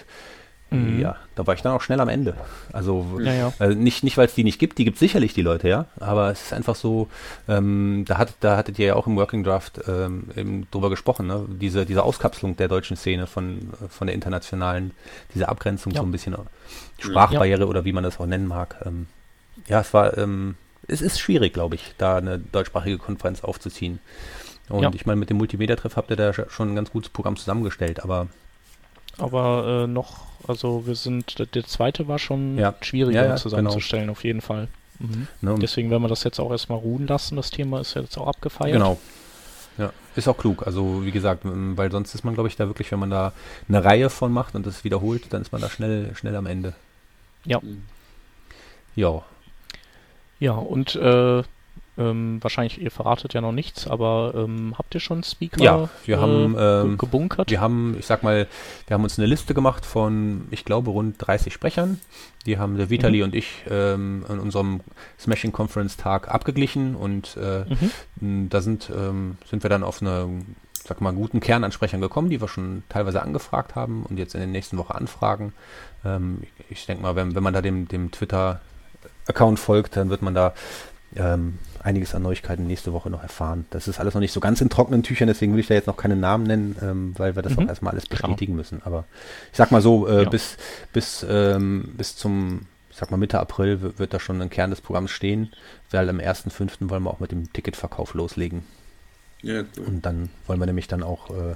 Mhm. ja, da war ich dann auch schnell am Ende. Also ja, ja. äh, nicht, nicht weil es die nicht gibt, die gibt sicherlich die Leute, ja. Aber es ist einfach so, ähm, da, hat, da hattet ihr ja auch im Working Draft ähm, eben drüber gesprochen, ne? Diese, diese Auskapselung der deutschen Szene von, von der internationalen, diese Abgrenzung Ja. so ein bisschen äh, Sprachbarriere oder wie man das auch nennen mag. Ähm, ja, es war, ähm, es ist schwierig, glaube ich, da eine deutschsprachige Konferenz aufzuziehen. Und ich meine, mit dem Multimedia-Treff habt ihr da schon ein ganz gutes Programm zusammengestellt, aber Aber äh, noch, also wir sind, der, zweite war schon Ja. schwieriger Ja, ja, zusammenzustellen, auf jeden Fall. Mhm. ne, Deswegen werden wir das jetzt auch erstmal ruhen lassen. Das Thema ist jetzt auch abgefeiert. Genau. Ja, ist auch klug. Also wie gesagt, m, weil sonst ist man, glaube ich, da wirklich, wenn man da eine Reihe von macht und das wiederholt, dann ist man da schnell, schnell am Ende. Mhm. Ja. Ja, und äh, ähm, wahrscheinlich, ihr verratet ja noch nichts, aber ähm, habt ihr schon Speaker Ja, wir haben, ge- ähm, gebunkert? Wir haben, ich sag mal, wir haben uns eine Liste gemacht von, ich glaube, rund 30 Sprechern. Die haben der Vitali und ich ähm, an unserem Smashing Conference Tag abgeglichen und äh, Mhm. da sind, ähm, sind wir dann auf eine, sag mal, guten Kern an Sprechern gekommen, die wir schon teilweise angefragt haben und jetzt in der nächsten Woche anfragen. Ähm, ich denke mal, wenn, wenn man da dem, dem Twitter-Account folgt, dann wird man da ähm, einiges an Neuigkeiten nächste Woche noch erfahren. Das ist alles noch nicht so ganz in trockenen Tüchern, deswegen will ich da jetzt noch keine Namen nennen, ähm, weil wir das Mhm. auch erstmal alles bestätigen müssen. Aber ich sag mal so, äh, Ja. bis, bis, ähm, bis zum, ich sag mal Mitte April w- wird da schon ein Kern des Programms stehen, weil am 1.5. wollen wir auch mit dem Ticketverkauf loslegen. Ja, cool. Und dann wollen wir nämlich dann auch äh,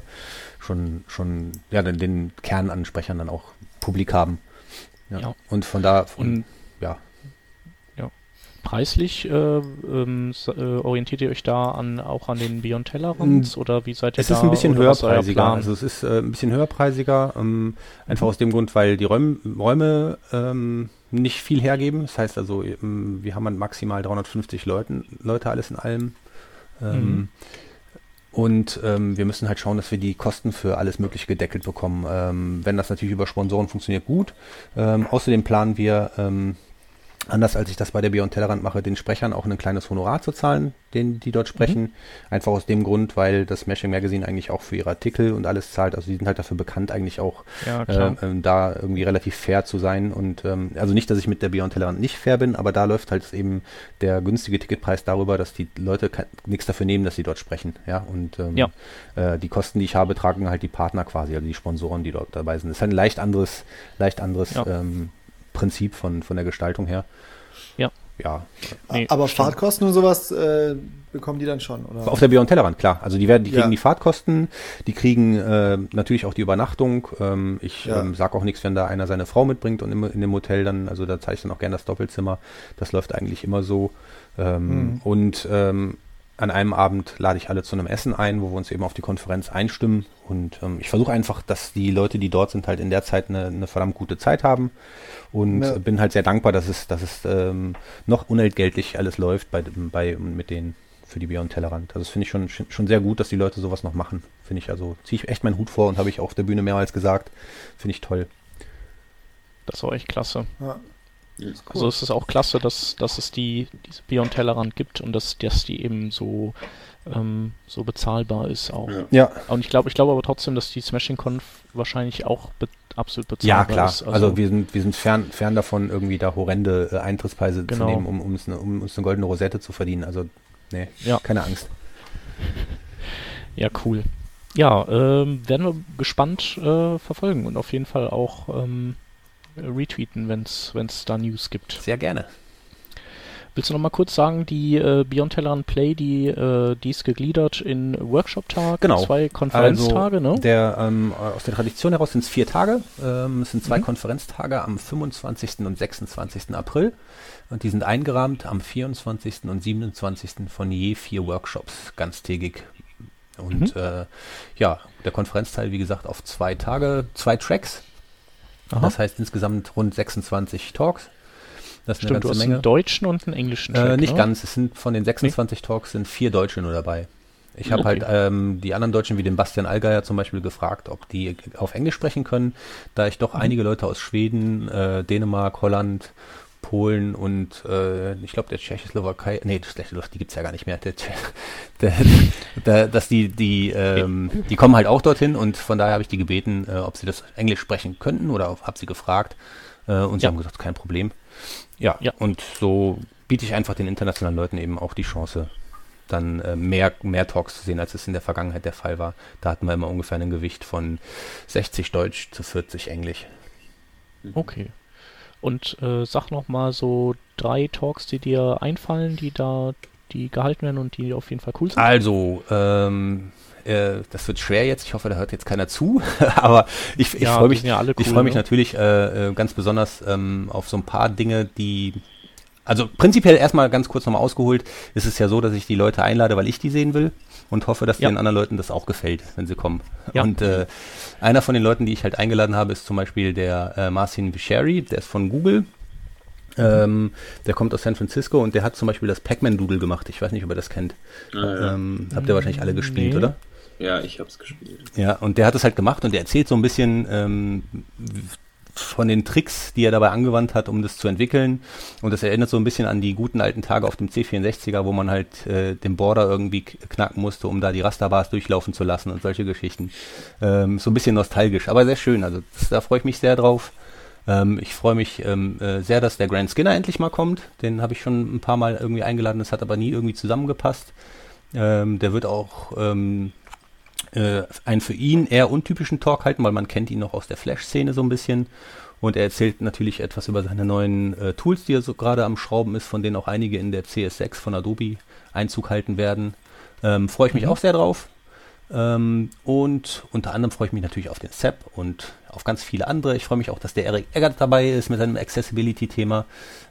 schon, schon ja, den, den Kern an Sprechern dann auch publik haben. Ja. Ja. Und von da, Und ja, preislich äh, ähm, äh, orientiert ihr euch da an auch an den Beyond Tellerrands oder wie seid ihr Es da? ist ein bisschen höherpreisiger. Also es ist äh, ein bisschen höherpreisiger, ähm, einfach Mhm. aus dem Grund, weil die Räum, Räume ähm, nicht viel hergeben. Das heißt also, ähm, wir haben halt maximal 350 Leuten, Leute alles in allem. Ähm, Mhm. Und ähm, wir müssen halt schauen, dass wir die Kosten für alles Mögliche gedeckelt bekommen. Ähm, wenn das natürlich über Sponsoren funktioniert, gut. Ähm, außerdem planen wir, ähm, anders als ich das bei der Beyond Tellerrand mache, den Sprechern auch ein kleines Honorar zu zahlen, den die dort sprechen. Einfach aus dem Grund, weil das Smashing Magazine eigentlich auch für ihre Artikel und alles zahlt. Also die sind halt dafür bekannt, eigentlich auch ja, äh, ähm, da irgendwie relativ fair zu sein. Und ähm, also nicht, dass ich mit der Beyond Tellerrand nicht fair bin, aber da läuft halt eben der günstige Ticketpreis darüber, dass die Leute nichts dafür nehmen, dass sie dort sprechen. Ja, und ähm, Ja. äh, die Kosten, die ich habe, tragen halt die Partner quasi, also die Sponsoren, die dort dabei sind. Das ist halt ein leicht anderes, leicht anderes Ja. ähm, Prinzip von, von der Gestaltung her. Ja. ja. Nee, Aber stimmt. Fahrtkosten und sowas äh, bekommen die dann schon, oder? Auf der Beyond Tellerrand, klar. Also die werden, die kriegen ja. die Fahrtkosten, die kriegen äh, natürlich auch die Übernachtung. Ähm, ich ja. ähm, sag auch nichts, wenn da einer seine Frau mitbringt und im, in dem Hotel dann, also da zeige ich dann auch gerne das Doppelzimmer. Das läuft eigentlich immer so. Ähm, mhm. Und ähm, an einem Abend lade ich alle zu einem Essen ein, wo wir uns eben auf die Konferenz einstimmen. Und ähm, ich versuche einfach, dass die Leute, die dort sind, halt in der Zeit eine, eine verdammt gute Zeit haben. Und ja. bin halt sehr dankbar, dass es, dass es ähm, noch unentgeltlich alles läuft bei, bei mit denen für die Beyond Tellerrand. Also das finde ich schon, schon sehr gut, dass die Leute sowas noch machen. Finde ich also, ziehe ich echt meinen Hut vor und habe ich auf der Bühne mehrmals gesagt. Finde ich toll. Das war echt klasse. Ja. Cool. Also es ist auch klasse, dass, dass es die, diese Beyond Tellerrand gibt und dass, dass die eben so, ähm, so bezahlbar ist auch. Ja. ja. Und ich glaube, ich glaube aber trotzdem, dass die Smashing Conf wahrscheinlich auch be absolut bezahlbar ist. Ja, klar. Ist. Also, also, wir sind, wir sind fern, fern davon, irgendwie da horrende äh, Eintrittspreise genau. zu nehmen, um, um, uns eine, um uns eine goldene Rosette zu verdienen. Also, nee, ja. keine Angst. Ja, cool. Ja, ähm, werden wir gespannt äh, verfolgen und auf jeden Fall auch ähm, retweeten, wenn es da News gibt. Sehr gerne. Willst du noch mal kurz sagen, die äh, Beyond Tellerrand Play, die, äh, die ist gegliedert in Workshop-Tage, genau. zwei Konferenztage, also ne? Der, ähm, aus der Tradition heraus sind es vier Tage. Ähm, es sind zwei mhm. Konferenztage am 25. und 26. April. Und die sind eingerahmt am 24. und 27. von je vier Workshops, ganztägig. Und mhm. äh, ja, der Konferenzteil, wie gesagt, auf zwei Tage, zwei Tracks. Aha. Das heißt insgesamt rund 26 Talks. Das ist eine Stimmt, ganze Menge. einen deutschen und einen englischen Track, äh, Nicht ne? ganz. Es sind von den 26 nee. Talks sind vier Deutsche nur dabei. Ich habe okay. halt ähm, die anderen Deutschen wie den Bastian Allgeier zum Beispiel gefragt, ob die auf Englisch sprechen können, da ich doch mhm. einige Leute aus Schweden, äh, Dänemark, Holland, Polen und äh, ich glaube der Tschechoslowakei, nee, die gibt's ja gar nicht mehr, der, der, der, dass die, die, ähm, die kommen halt auch dorthin und von daher habe ich die gebeten, äh, ob sie das Englisch sprechen könnten oder habe sie gefragt äh, und sie ja. haben gesagt, kein Problem. Ja, ja, und so biete ich einfach den internationalen Leuten eben auch die Chance, dann äh, mehr, mehr Talks zu sehen, als es in der Vergangenheit der Fall war. Da hatten wir immer ungefähr ein Gewicht von 60 Deutsch zu 40 Englisch. Okay. Und äh, sag noch mal so drei Talks, die dir einfallen, die da, die gehalten werden und die auf jeden Fall cool sind. Also, ähm, äh, das wird schwer jetzt. Ich hoffe, da hört jetzt keiner zu. Aber ich, ich ja, freue mich, ja cool, ich freue mich ne? natürlich äh, äh, ganz besonders ähm, auf so ein paar Dinge, die also prinzipiell erstmal ganz kurz nochmal ausgeholt, ist es ja so, dass ich die Leute einlade, weil ich die sehen will und hoffe, dass ja. den anderen Leuten das auch gefällt, wenn sie kommen. Ja. Und äh, einer von den Leuten, die ich halt eingeladen habe, ist zum Beispiel der äh, Marcin Vicheri, der ist von Google. Ähm, der kommt aus San Francisco und der hat zum Beispiel das Pac-Man-Doodle gemacht. Ich weiß nicht, ob ihr das kennt. Ah, ja. ähm, habt ihr wahrscheinlich alle gespielt, nee. oder? Ja, ich hab's gespielt. Ja, und der hat es halt gemacht und der erzählt so ein bisschen ähm, von den Tricks, die er dabei angewandt hat, um das zu entwickeln. Und das erinnert so ein bisschen an die guten alten Tage auf dem C64er, wo man halt äh, den Border irgendwie knacken musste, um da die Rasterbars durchlaufen zu lassen und solche Geschichten. Ähm, so ein bisschen nostalgisch, aber sehr schön. Also das, da freue ich mich sehr drauf. Ähm, ich freue mich ähm, äh, sehr, dass der Grand Skinner endlich mal kommt. Den habe ich schon ein paar Mal irgendwie eingeladen, das hat aber nie irgendwie zusammengepasst. Ähm, der wird auch ähm, äh, einen für ihn eher untypischen Talk halten, weil man kennt ihn noch aus der Flash-Szene so ein bisschen. Und er erzählt natürlich etwas über seine neuen äh, Tools, die er so gerade am Schrauben ist, von denen auch einige in der CS6 von Adobe Einzug halten werden. Ähm, Freue ich mich mhm. auch sehr drauf. Ähm, und unter anderem freue ich mich natürlich auf den SEP und auf ganz viele andere. Ich freue mich auch, dass der Erik Eggert dabei ist mit seinem Accessibility-Thema.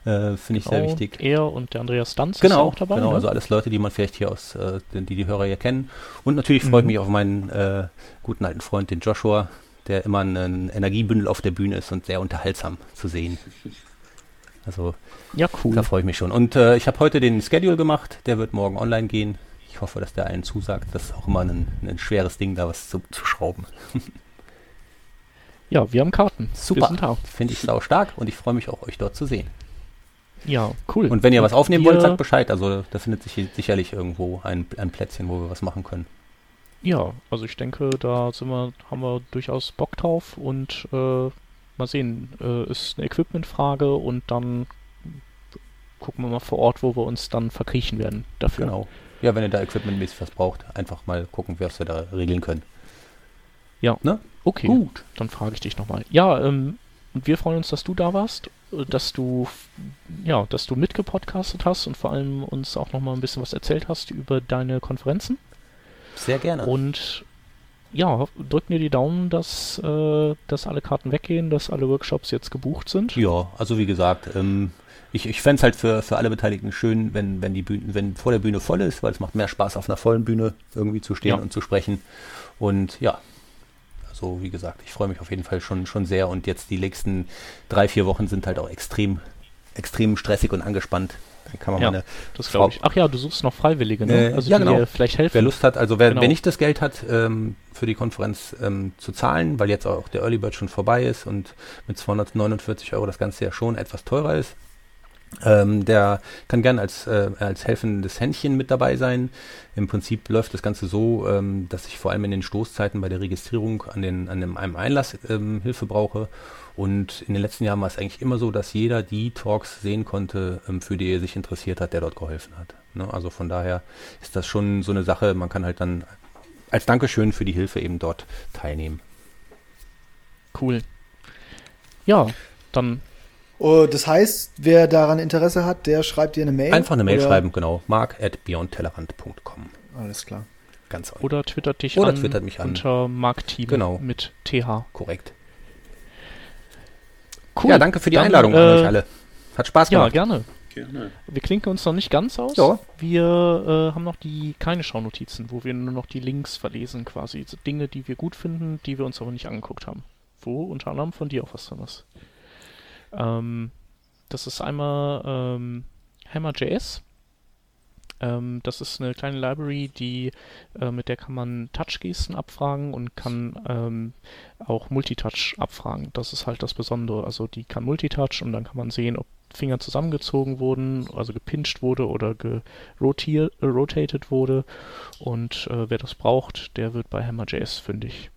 Äh, Finde ich sehr wichtig. Er und der Andreas Stanz genau, auch dabei. Genau, ne? also alles Leute, die man vielleicht hier aus, äh, die die Hörer hier kennen. Und natürlich freue ich mhm. mich auf meinen äh, guten alten Freund, den Joshua, der immer ein Energiebündel auf der Bühne ist und sehr unterhaltsam zu sehen. Also, ja, cool. Da freue ich mich schon. Und äh, ich habe heute den Schedule gemacht, der wird morgen online gehen. Ich hoffe, dass der allen zusagt. Das ist auch immer ein, ein schweres Ding, da was zu, zu schrauben. ja, wir haben Karten. Super. Finde ich sau stark und ich freue mich auch, euch dort zu sehen. Ja, cool. Und wenn ihr was aufnehmen wollt, sagt Bescheid. Also da findet sich sicherlich irgendwo ein, ein Plätzchen, wo wir was machen können. Ja, also ich denke, da sind wir, haben wir durchaus Bock drauf und äh, mal sehen, äh, ist eine Equipmentfrage und dann gucken wir mal vor Ort, wo wir uns dann verkriechen werden dafür. Genau. Ja, wenn ihr da equipmentmäßig was braucht, einfach mal gucken, was wir da regeln können. Ja. Ne? Okay. Gut. Dann frage ich dich nochmal. Ja, ähm, und wir freuen uns, dass du da warst. dass du ja, dass du mitgepodcastet hast und vor allem uns auch noch mal ein bisschen was erzählt hast über deine Konferenzen. Sehr gerne. Und ja, drück mir die Daumen, dass, äh, dass alle Karten weggehen, dass alle Workshops jetzt gebucht sind. Ja, also wie gesagt, ähm, ich, ich fände es halt für, für alle Beteiligten schön, wenn, wenn die Bühne, wenn vor der Bühne voll ist, weil es macht mehr Spaß, auf einer vollen Bühne irgendwie zu stehen ja. und zu sprechen. Und ja, also wie gesagt, ich freue mich auf jeden Fall schon, schon sehr. Und jetzt die nächsten drei, vier Wochen sind halt auch extrem, extrem stressig und angespannt. Dann kann man ja, meine das glaube ich. Ach ja, du suchst noch Freiwillige, ne? Äh, also ja, genau. vielleicht helfen. Wer Lust hat, also wer, genau. wer nicht das Geld hat, ähm, für die Konferenz ähm, zu zahlen, weil jetzt auch der Early Bird schon vorbei ist und mit 249 Euro das Ganze ja schon etwas teurer ist, ähm, der kann gern als, äh, als helfendes Händchen mit dabei sein. Im Prinzip läuft das Ganze so, ähm, dass ich vor allem in den Stoßzeiten bei der Registrierung an, den, an dem, einem Einlass ähm, Hilfe brauche. Und in den letzten Jahren war es eigentlich immer so, dass jeder die Talks sehen konnte, ähm, für die er sich interessiert hat, der dort geholfen hat. Ne? Also von daher ist das schon so eine Sache, man kann halt dann als Dankeschön für die Hilfe eben dort teilnehmen. Cool. Ja, dann Oh, das heißt, wer daran Interesse hat, der schreibt dir eine Mail. Einfach eine Mail oder? schreiben, genau. mark at beyondtellerrand.com. Alles klar. Ganz einfach. Oder twittert dich oder an twittert mich an. unter markteam genau. mit TH. Korrekt. Cool. Ja, danke für die Dann, Einladung äh, an euch alle. Hat Spaß gemacht. Ja, gerne. Gerne. Wir klinken uns noch nicht ganz aus. Ja. Wir äh, haben noch die keine Schaunotizen, wo wir nur noch die Links verlesen quasi. Dinge, die wir gut finden, die wir uns aber nicht angeguckt haben. Wo unter anderem von dir auch was drin ist. Ähm, das ist einmal ähm, Hammer.js. Ähm, das ist eine kleine Library, die äh, mit der kann man Touch-Gesten abfragen und kann ähm, auch Multitouch abfragen. Das ist halt das Besondere. Also die kann Multitouch und dann kann man sehen, ob Finger zusammengezogen wurden, also gepinscht wurde oder gerotated äh, wurde. Und äh, wer das braucht, der wird bei Hammer.js fündig.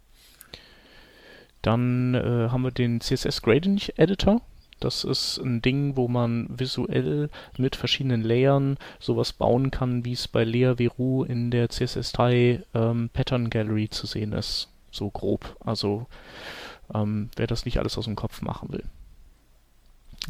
Dann äh, haben wir den CSS Gradient Editor. Das ist ein Ding, wo man visuell mit verschiedenen Layern sowas bauen kann, wie es bei Lea Veru in der CSS3 ähm, Pattern Gallery zu sehen ist. So grob. Also ähm, wer das nicht alles aus dem Kopf machen will.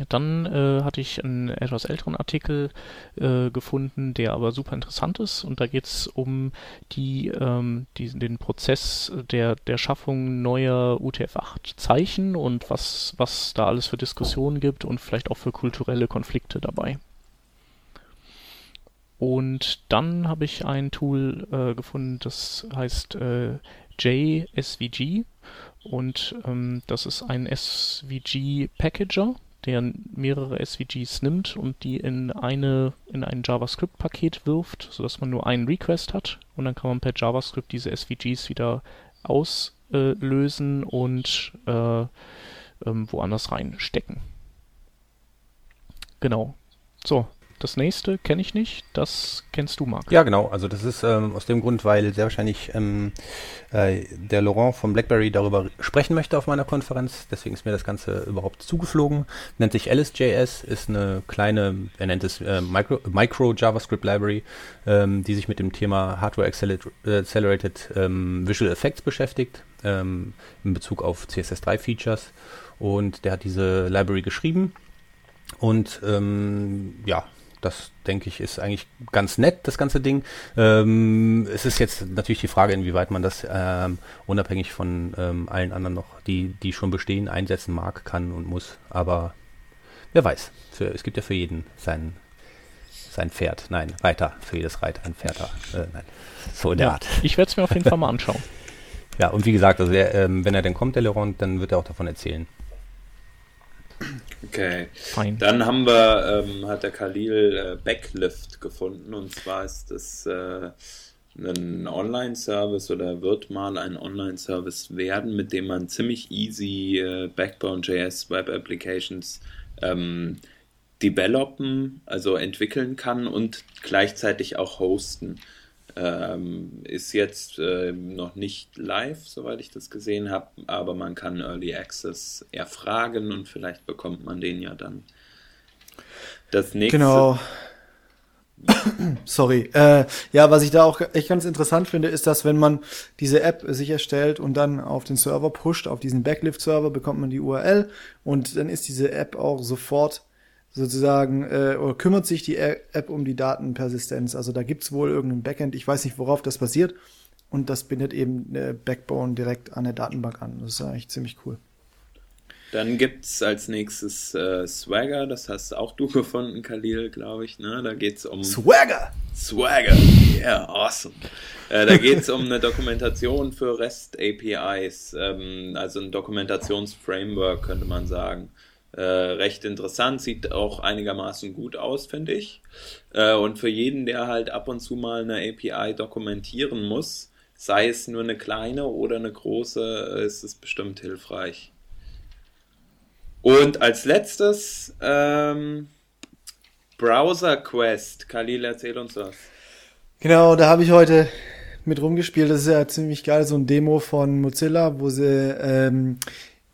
Dann äh, hatte ich einen etwas älteren Artikel äh, gefunden, der aber super interessant ist. Und da geht es um die, ähm, die, den Prozess der, der Schaffung neuer UTF-8-Zeichen und was, was da alles für Diskussionen gibt und vielleicht auch für kulturelle Konflikte dabei. Und dann habe ich ein Tool äh, gefunden, das heißt äh, JSVG. Und ähm, das ist ein SVG-Packager der mehrere SVGs nimmt und die in eine in ein JavaScript-Paket wirft, sodass man nur einen Request hat und dann kann man per JavaScript diese SVGs wieder auslösen und äh, ähm, woanders reinstecken. Genau. So, das nächste kenne ich nicht, das kennst du, Marc. Ja, genau. Also das ist ähm, aus dem Grund, weil sehr wahrscheinlich ähm, äh, der Laurent von BlackBerry darüber sprechen möchte auf meiner Konferenz. Deswegen ist mir das Ganze überhaupt zugeflogen. Nennt sich Alice.js, ist eine kleine, er nennt es äh, Micro, Micro, JavaScript Library, ähm, die sich mit dem Thema Hardware Accelerated ähm, Visual Effects beschäftigt, ähm, in Bezug auf CSS3 Features. Und der hat diese Library geschrieben. Und ähm, ja, das denke ich ist eigentlich ganz nett, das ganze Ding. Ähm, es ist jetzt natürlich die Frage, inwieweit man das ähm, unabhängig von ähm, allen anderen noch, die, die schon bestehen, einsetzen mag, kann und muss. Aber wer weiß. Für, es gibt ja für jeden sein, sein Pferd. Nein, Reiter. Für jedes Reiter ein Pferder. Äh, nein. So in der ja, Art. Ich werde es mir auf jeden Fall mal anschauen. ja, und wie gesagt, also der, ähm, wenn er denn kommt, der Laurent, dann wird er auch davon erzählen. Okay. Fein. Dann haben wir, ähm, hat der Khalil äh, Backlift gefunden und zwar ist das äh, ein Online-Service oder wird mal ein Online-Service werden, mit dem man ziemlich easy äh, Backbone.js Web Applications ähm, developen, also entwickeln kann und gleichzeitig auch hosten. Ähm, ist jetzt äh, noch nicht live, soweit ich das gesehen habe, aber man kann Early Access erfragen und vielleicht bekommt man den ja dann. Das nächste. Genau. Sorry. Äh, ja, was ich da auch echt ganz interessant finde, ist, dass wenn man diese App sich erstellt und dann auf den Server pusht, auf diesen Backlift-Server, bekommt man die URL und dann ist diese App auch sofort sozusagen, äh, oder kümmert sich die App um die Datenpersistenz. Also da gibt's wohl irgendein Backend, ich weiß nicht, worauf das basiert. Und das bindet eben äh, Backbone direkt an der Datenbank an. Das ist eigentlich ziemlich cool. Dann gibt es als nächstes äh, Swagger, das hast auch du gefunden, Khalil, glaube ich. Ne? Da geht es um. Swagger! Swagger! Yeah, awesome. Äh, da geht es um eine Dokumentation für REST APIs, ähm, also ein Dokumentationsframework, könnte man sagen. Äh, recht interessant, sieht auch einigermaßen gut aus, finde ich. Äh, und für jeden, der halt ab und zu mal eine API dokumentieren muss, sei es nur eine kleine oder eine große, ist es bestimmt hilfreich. Und als letztes ähm, Browser Quest. Khalil, erzähl uns was. Genau, da habe ich heute mit rumgespielt. Das ist ja ziemlich geil, so ein Demo von Mozilla, wo sie ähm,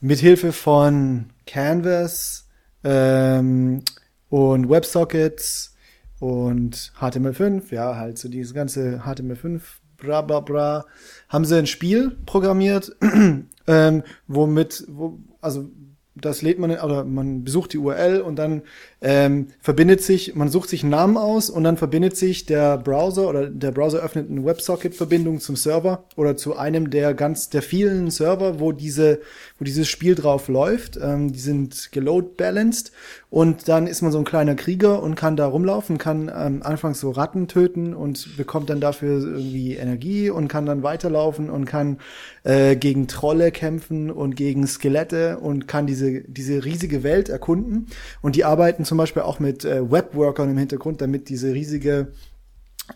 mit Hilfe von Canvas ähm, und WebSockets und HTML5, ja, halt so dieses ganze HTML5 bra bra bra, haben sie ein Spiel programmiert, ähm, womit, wo, also das lädt man, oder man besucht die URL und dann ähm, verbindet sich, man sucht sich einen Namen aus und dann verbindet sich der Browser oder der Browser öffnet eine WebSocket-Verbindung zum Server oder zu einem der ganz der vielen Server, wo diese, wo dieses Spiel drauf läuft. Ähm, die sind geload balanced und dann ist man so ein kleiner Krieger und kann da rumlaufen, kann ähm, anfangs so Ratten töten und bekommt dann dafür irgendwie Energie und kann dann weiterlaufen und kann äh, gegen Trolle kämpfen und gegen Skelette und kann diese diese riesige Welt erkunden und die arbeiten zum Beispiel auch mit äh, Webworkern im Hintergrund, damit diese riesige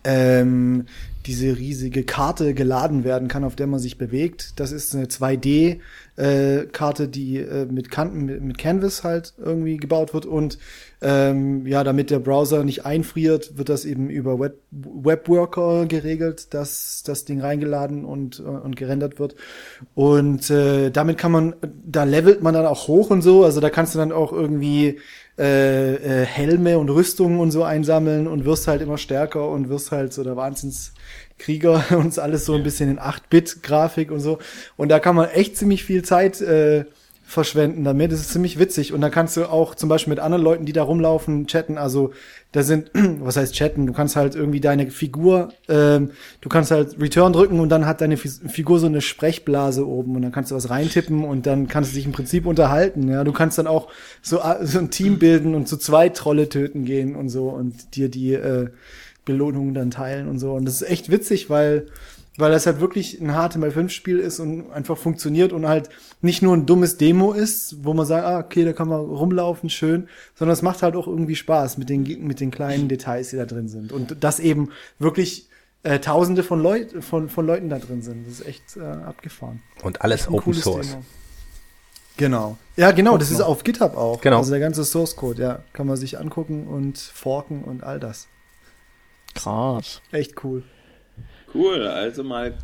ähm, diese riesige Karte geladen werden kann, auf der man sich bewegt. Das ist eine 2D äh, die äh, mit Kanten mit, mit Canvas halt irgendwie gebaut wird. Und ähm, ja, damit der Browser nicht einfriert, wird das eben über Web Webworker geregelt, dass das Ding reingeladen und äh, und gerendert wird. Und äh, damit kann man da levelt man dann auch hoch und so, also da kannst du dann auch irgendwie äh, äh, Helme und Rüstungen und so einsammeln und wirst halt immer stärker und wirst halt so der Wahnsinnskrieger und alles so ein bisschen in 8-Bit-Grafik und so. Und da kann man echt ziemlich viel Zeit äh, verschwenden damit. Das ist ziemlich witzig. Und dann kannst du auch zum Beispiel mit anderen Leuten, die da rumlaufen, chatten. Also da sind, was heißt chatten? Du kannst halt irgendwie deine Figur, ähm, du kannst halt Return drücken und dann hat deine Figur so eine Sprechblase oben und dann kannst du was reintippen und dann kannst du dich im Prinzip unterhalten. Ja, du kannst dann auch so, so ein Team bilden und zu zwei Trolle töten gehen und so und dir die äh, Belohnungen dann teilen und so. Und das ist echt witzig, weil weil das halt wirklich ein HTML5-Spiel ist und einfach funktioniert und halt nicht nur ein dummes Demo ist, wo man sagt, ah, okay, da kann man rumlaufen, schön, sondern es macht halt auch irgendwie Spaß mit den, mit den kleinen Details, die da drin sind. Und das eben wirklich äh, Tausende von, Leut von, von Leuten da drin sind. Das ist echt äh, abgefahren. Und alles Open Source. Demo. Genau. Ja, genau, das ist auf GitHub auch. Genau. Also der ganze Source Code, ja, kann man sich angucken und forken und all das. Krass. Echt cool. Cool, also mal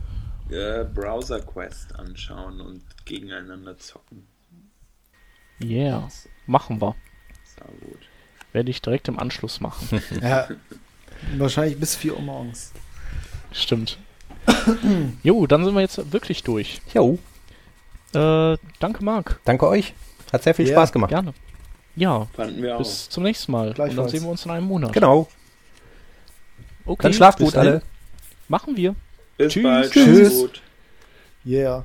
äh, Browser Quest anschauen und gegeneinander zocken. Yeah, machen wir. Sehr gut. Werde ich direkt im Anschluss machen. ja, wahrscheinlich bis 4 Uhr morgens. Stimmt. jo, dann sind wir jetzt wirklich durch. Jo. Äh, danke, Marc. Danke euch. Hat sehr viel ja, Spaß gemacht. Gerne. Ja, Fanden wir bis zum nächsten Mal. Und dann sehen wir uns in einem Monat. Genau. Okay. Dann schlaft gut alle. Machen wir. Bis Tschüss. bald. Tschüss. Yeah.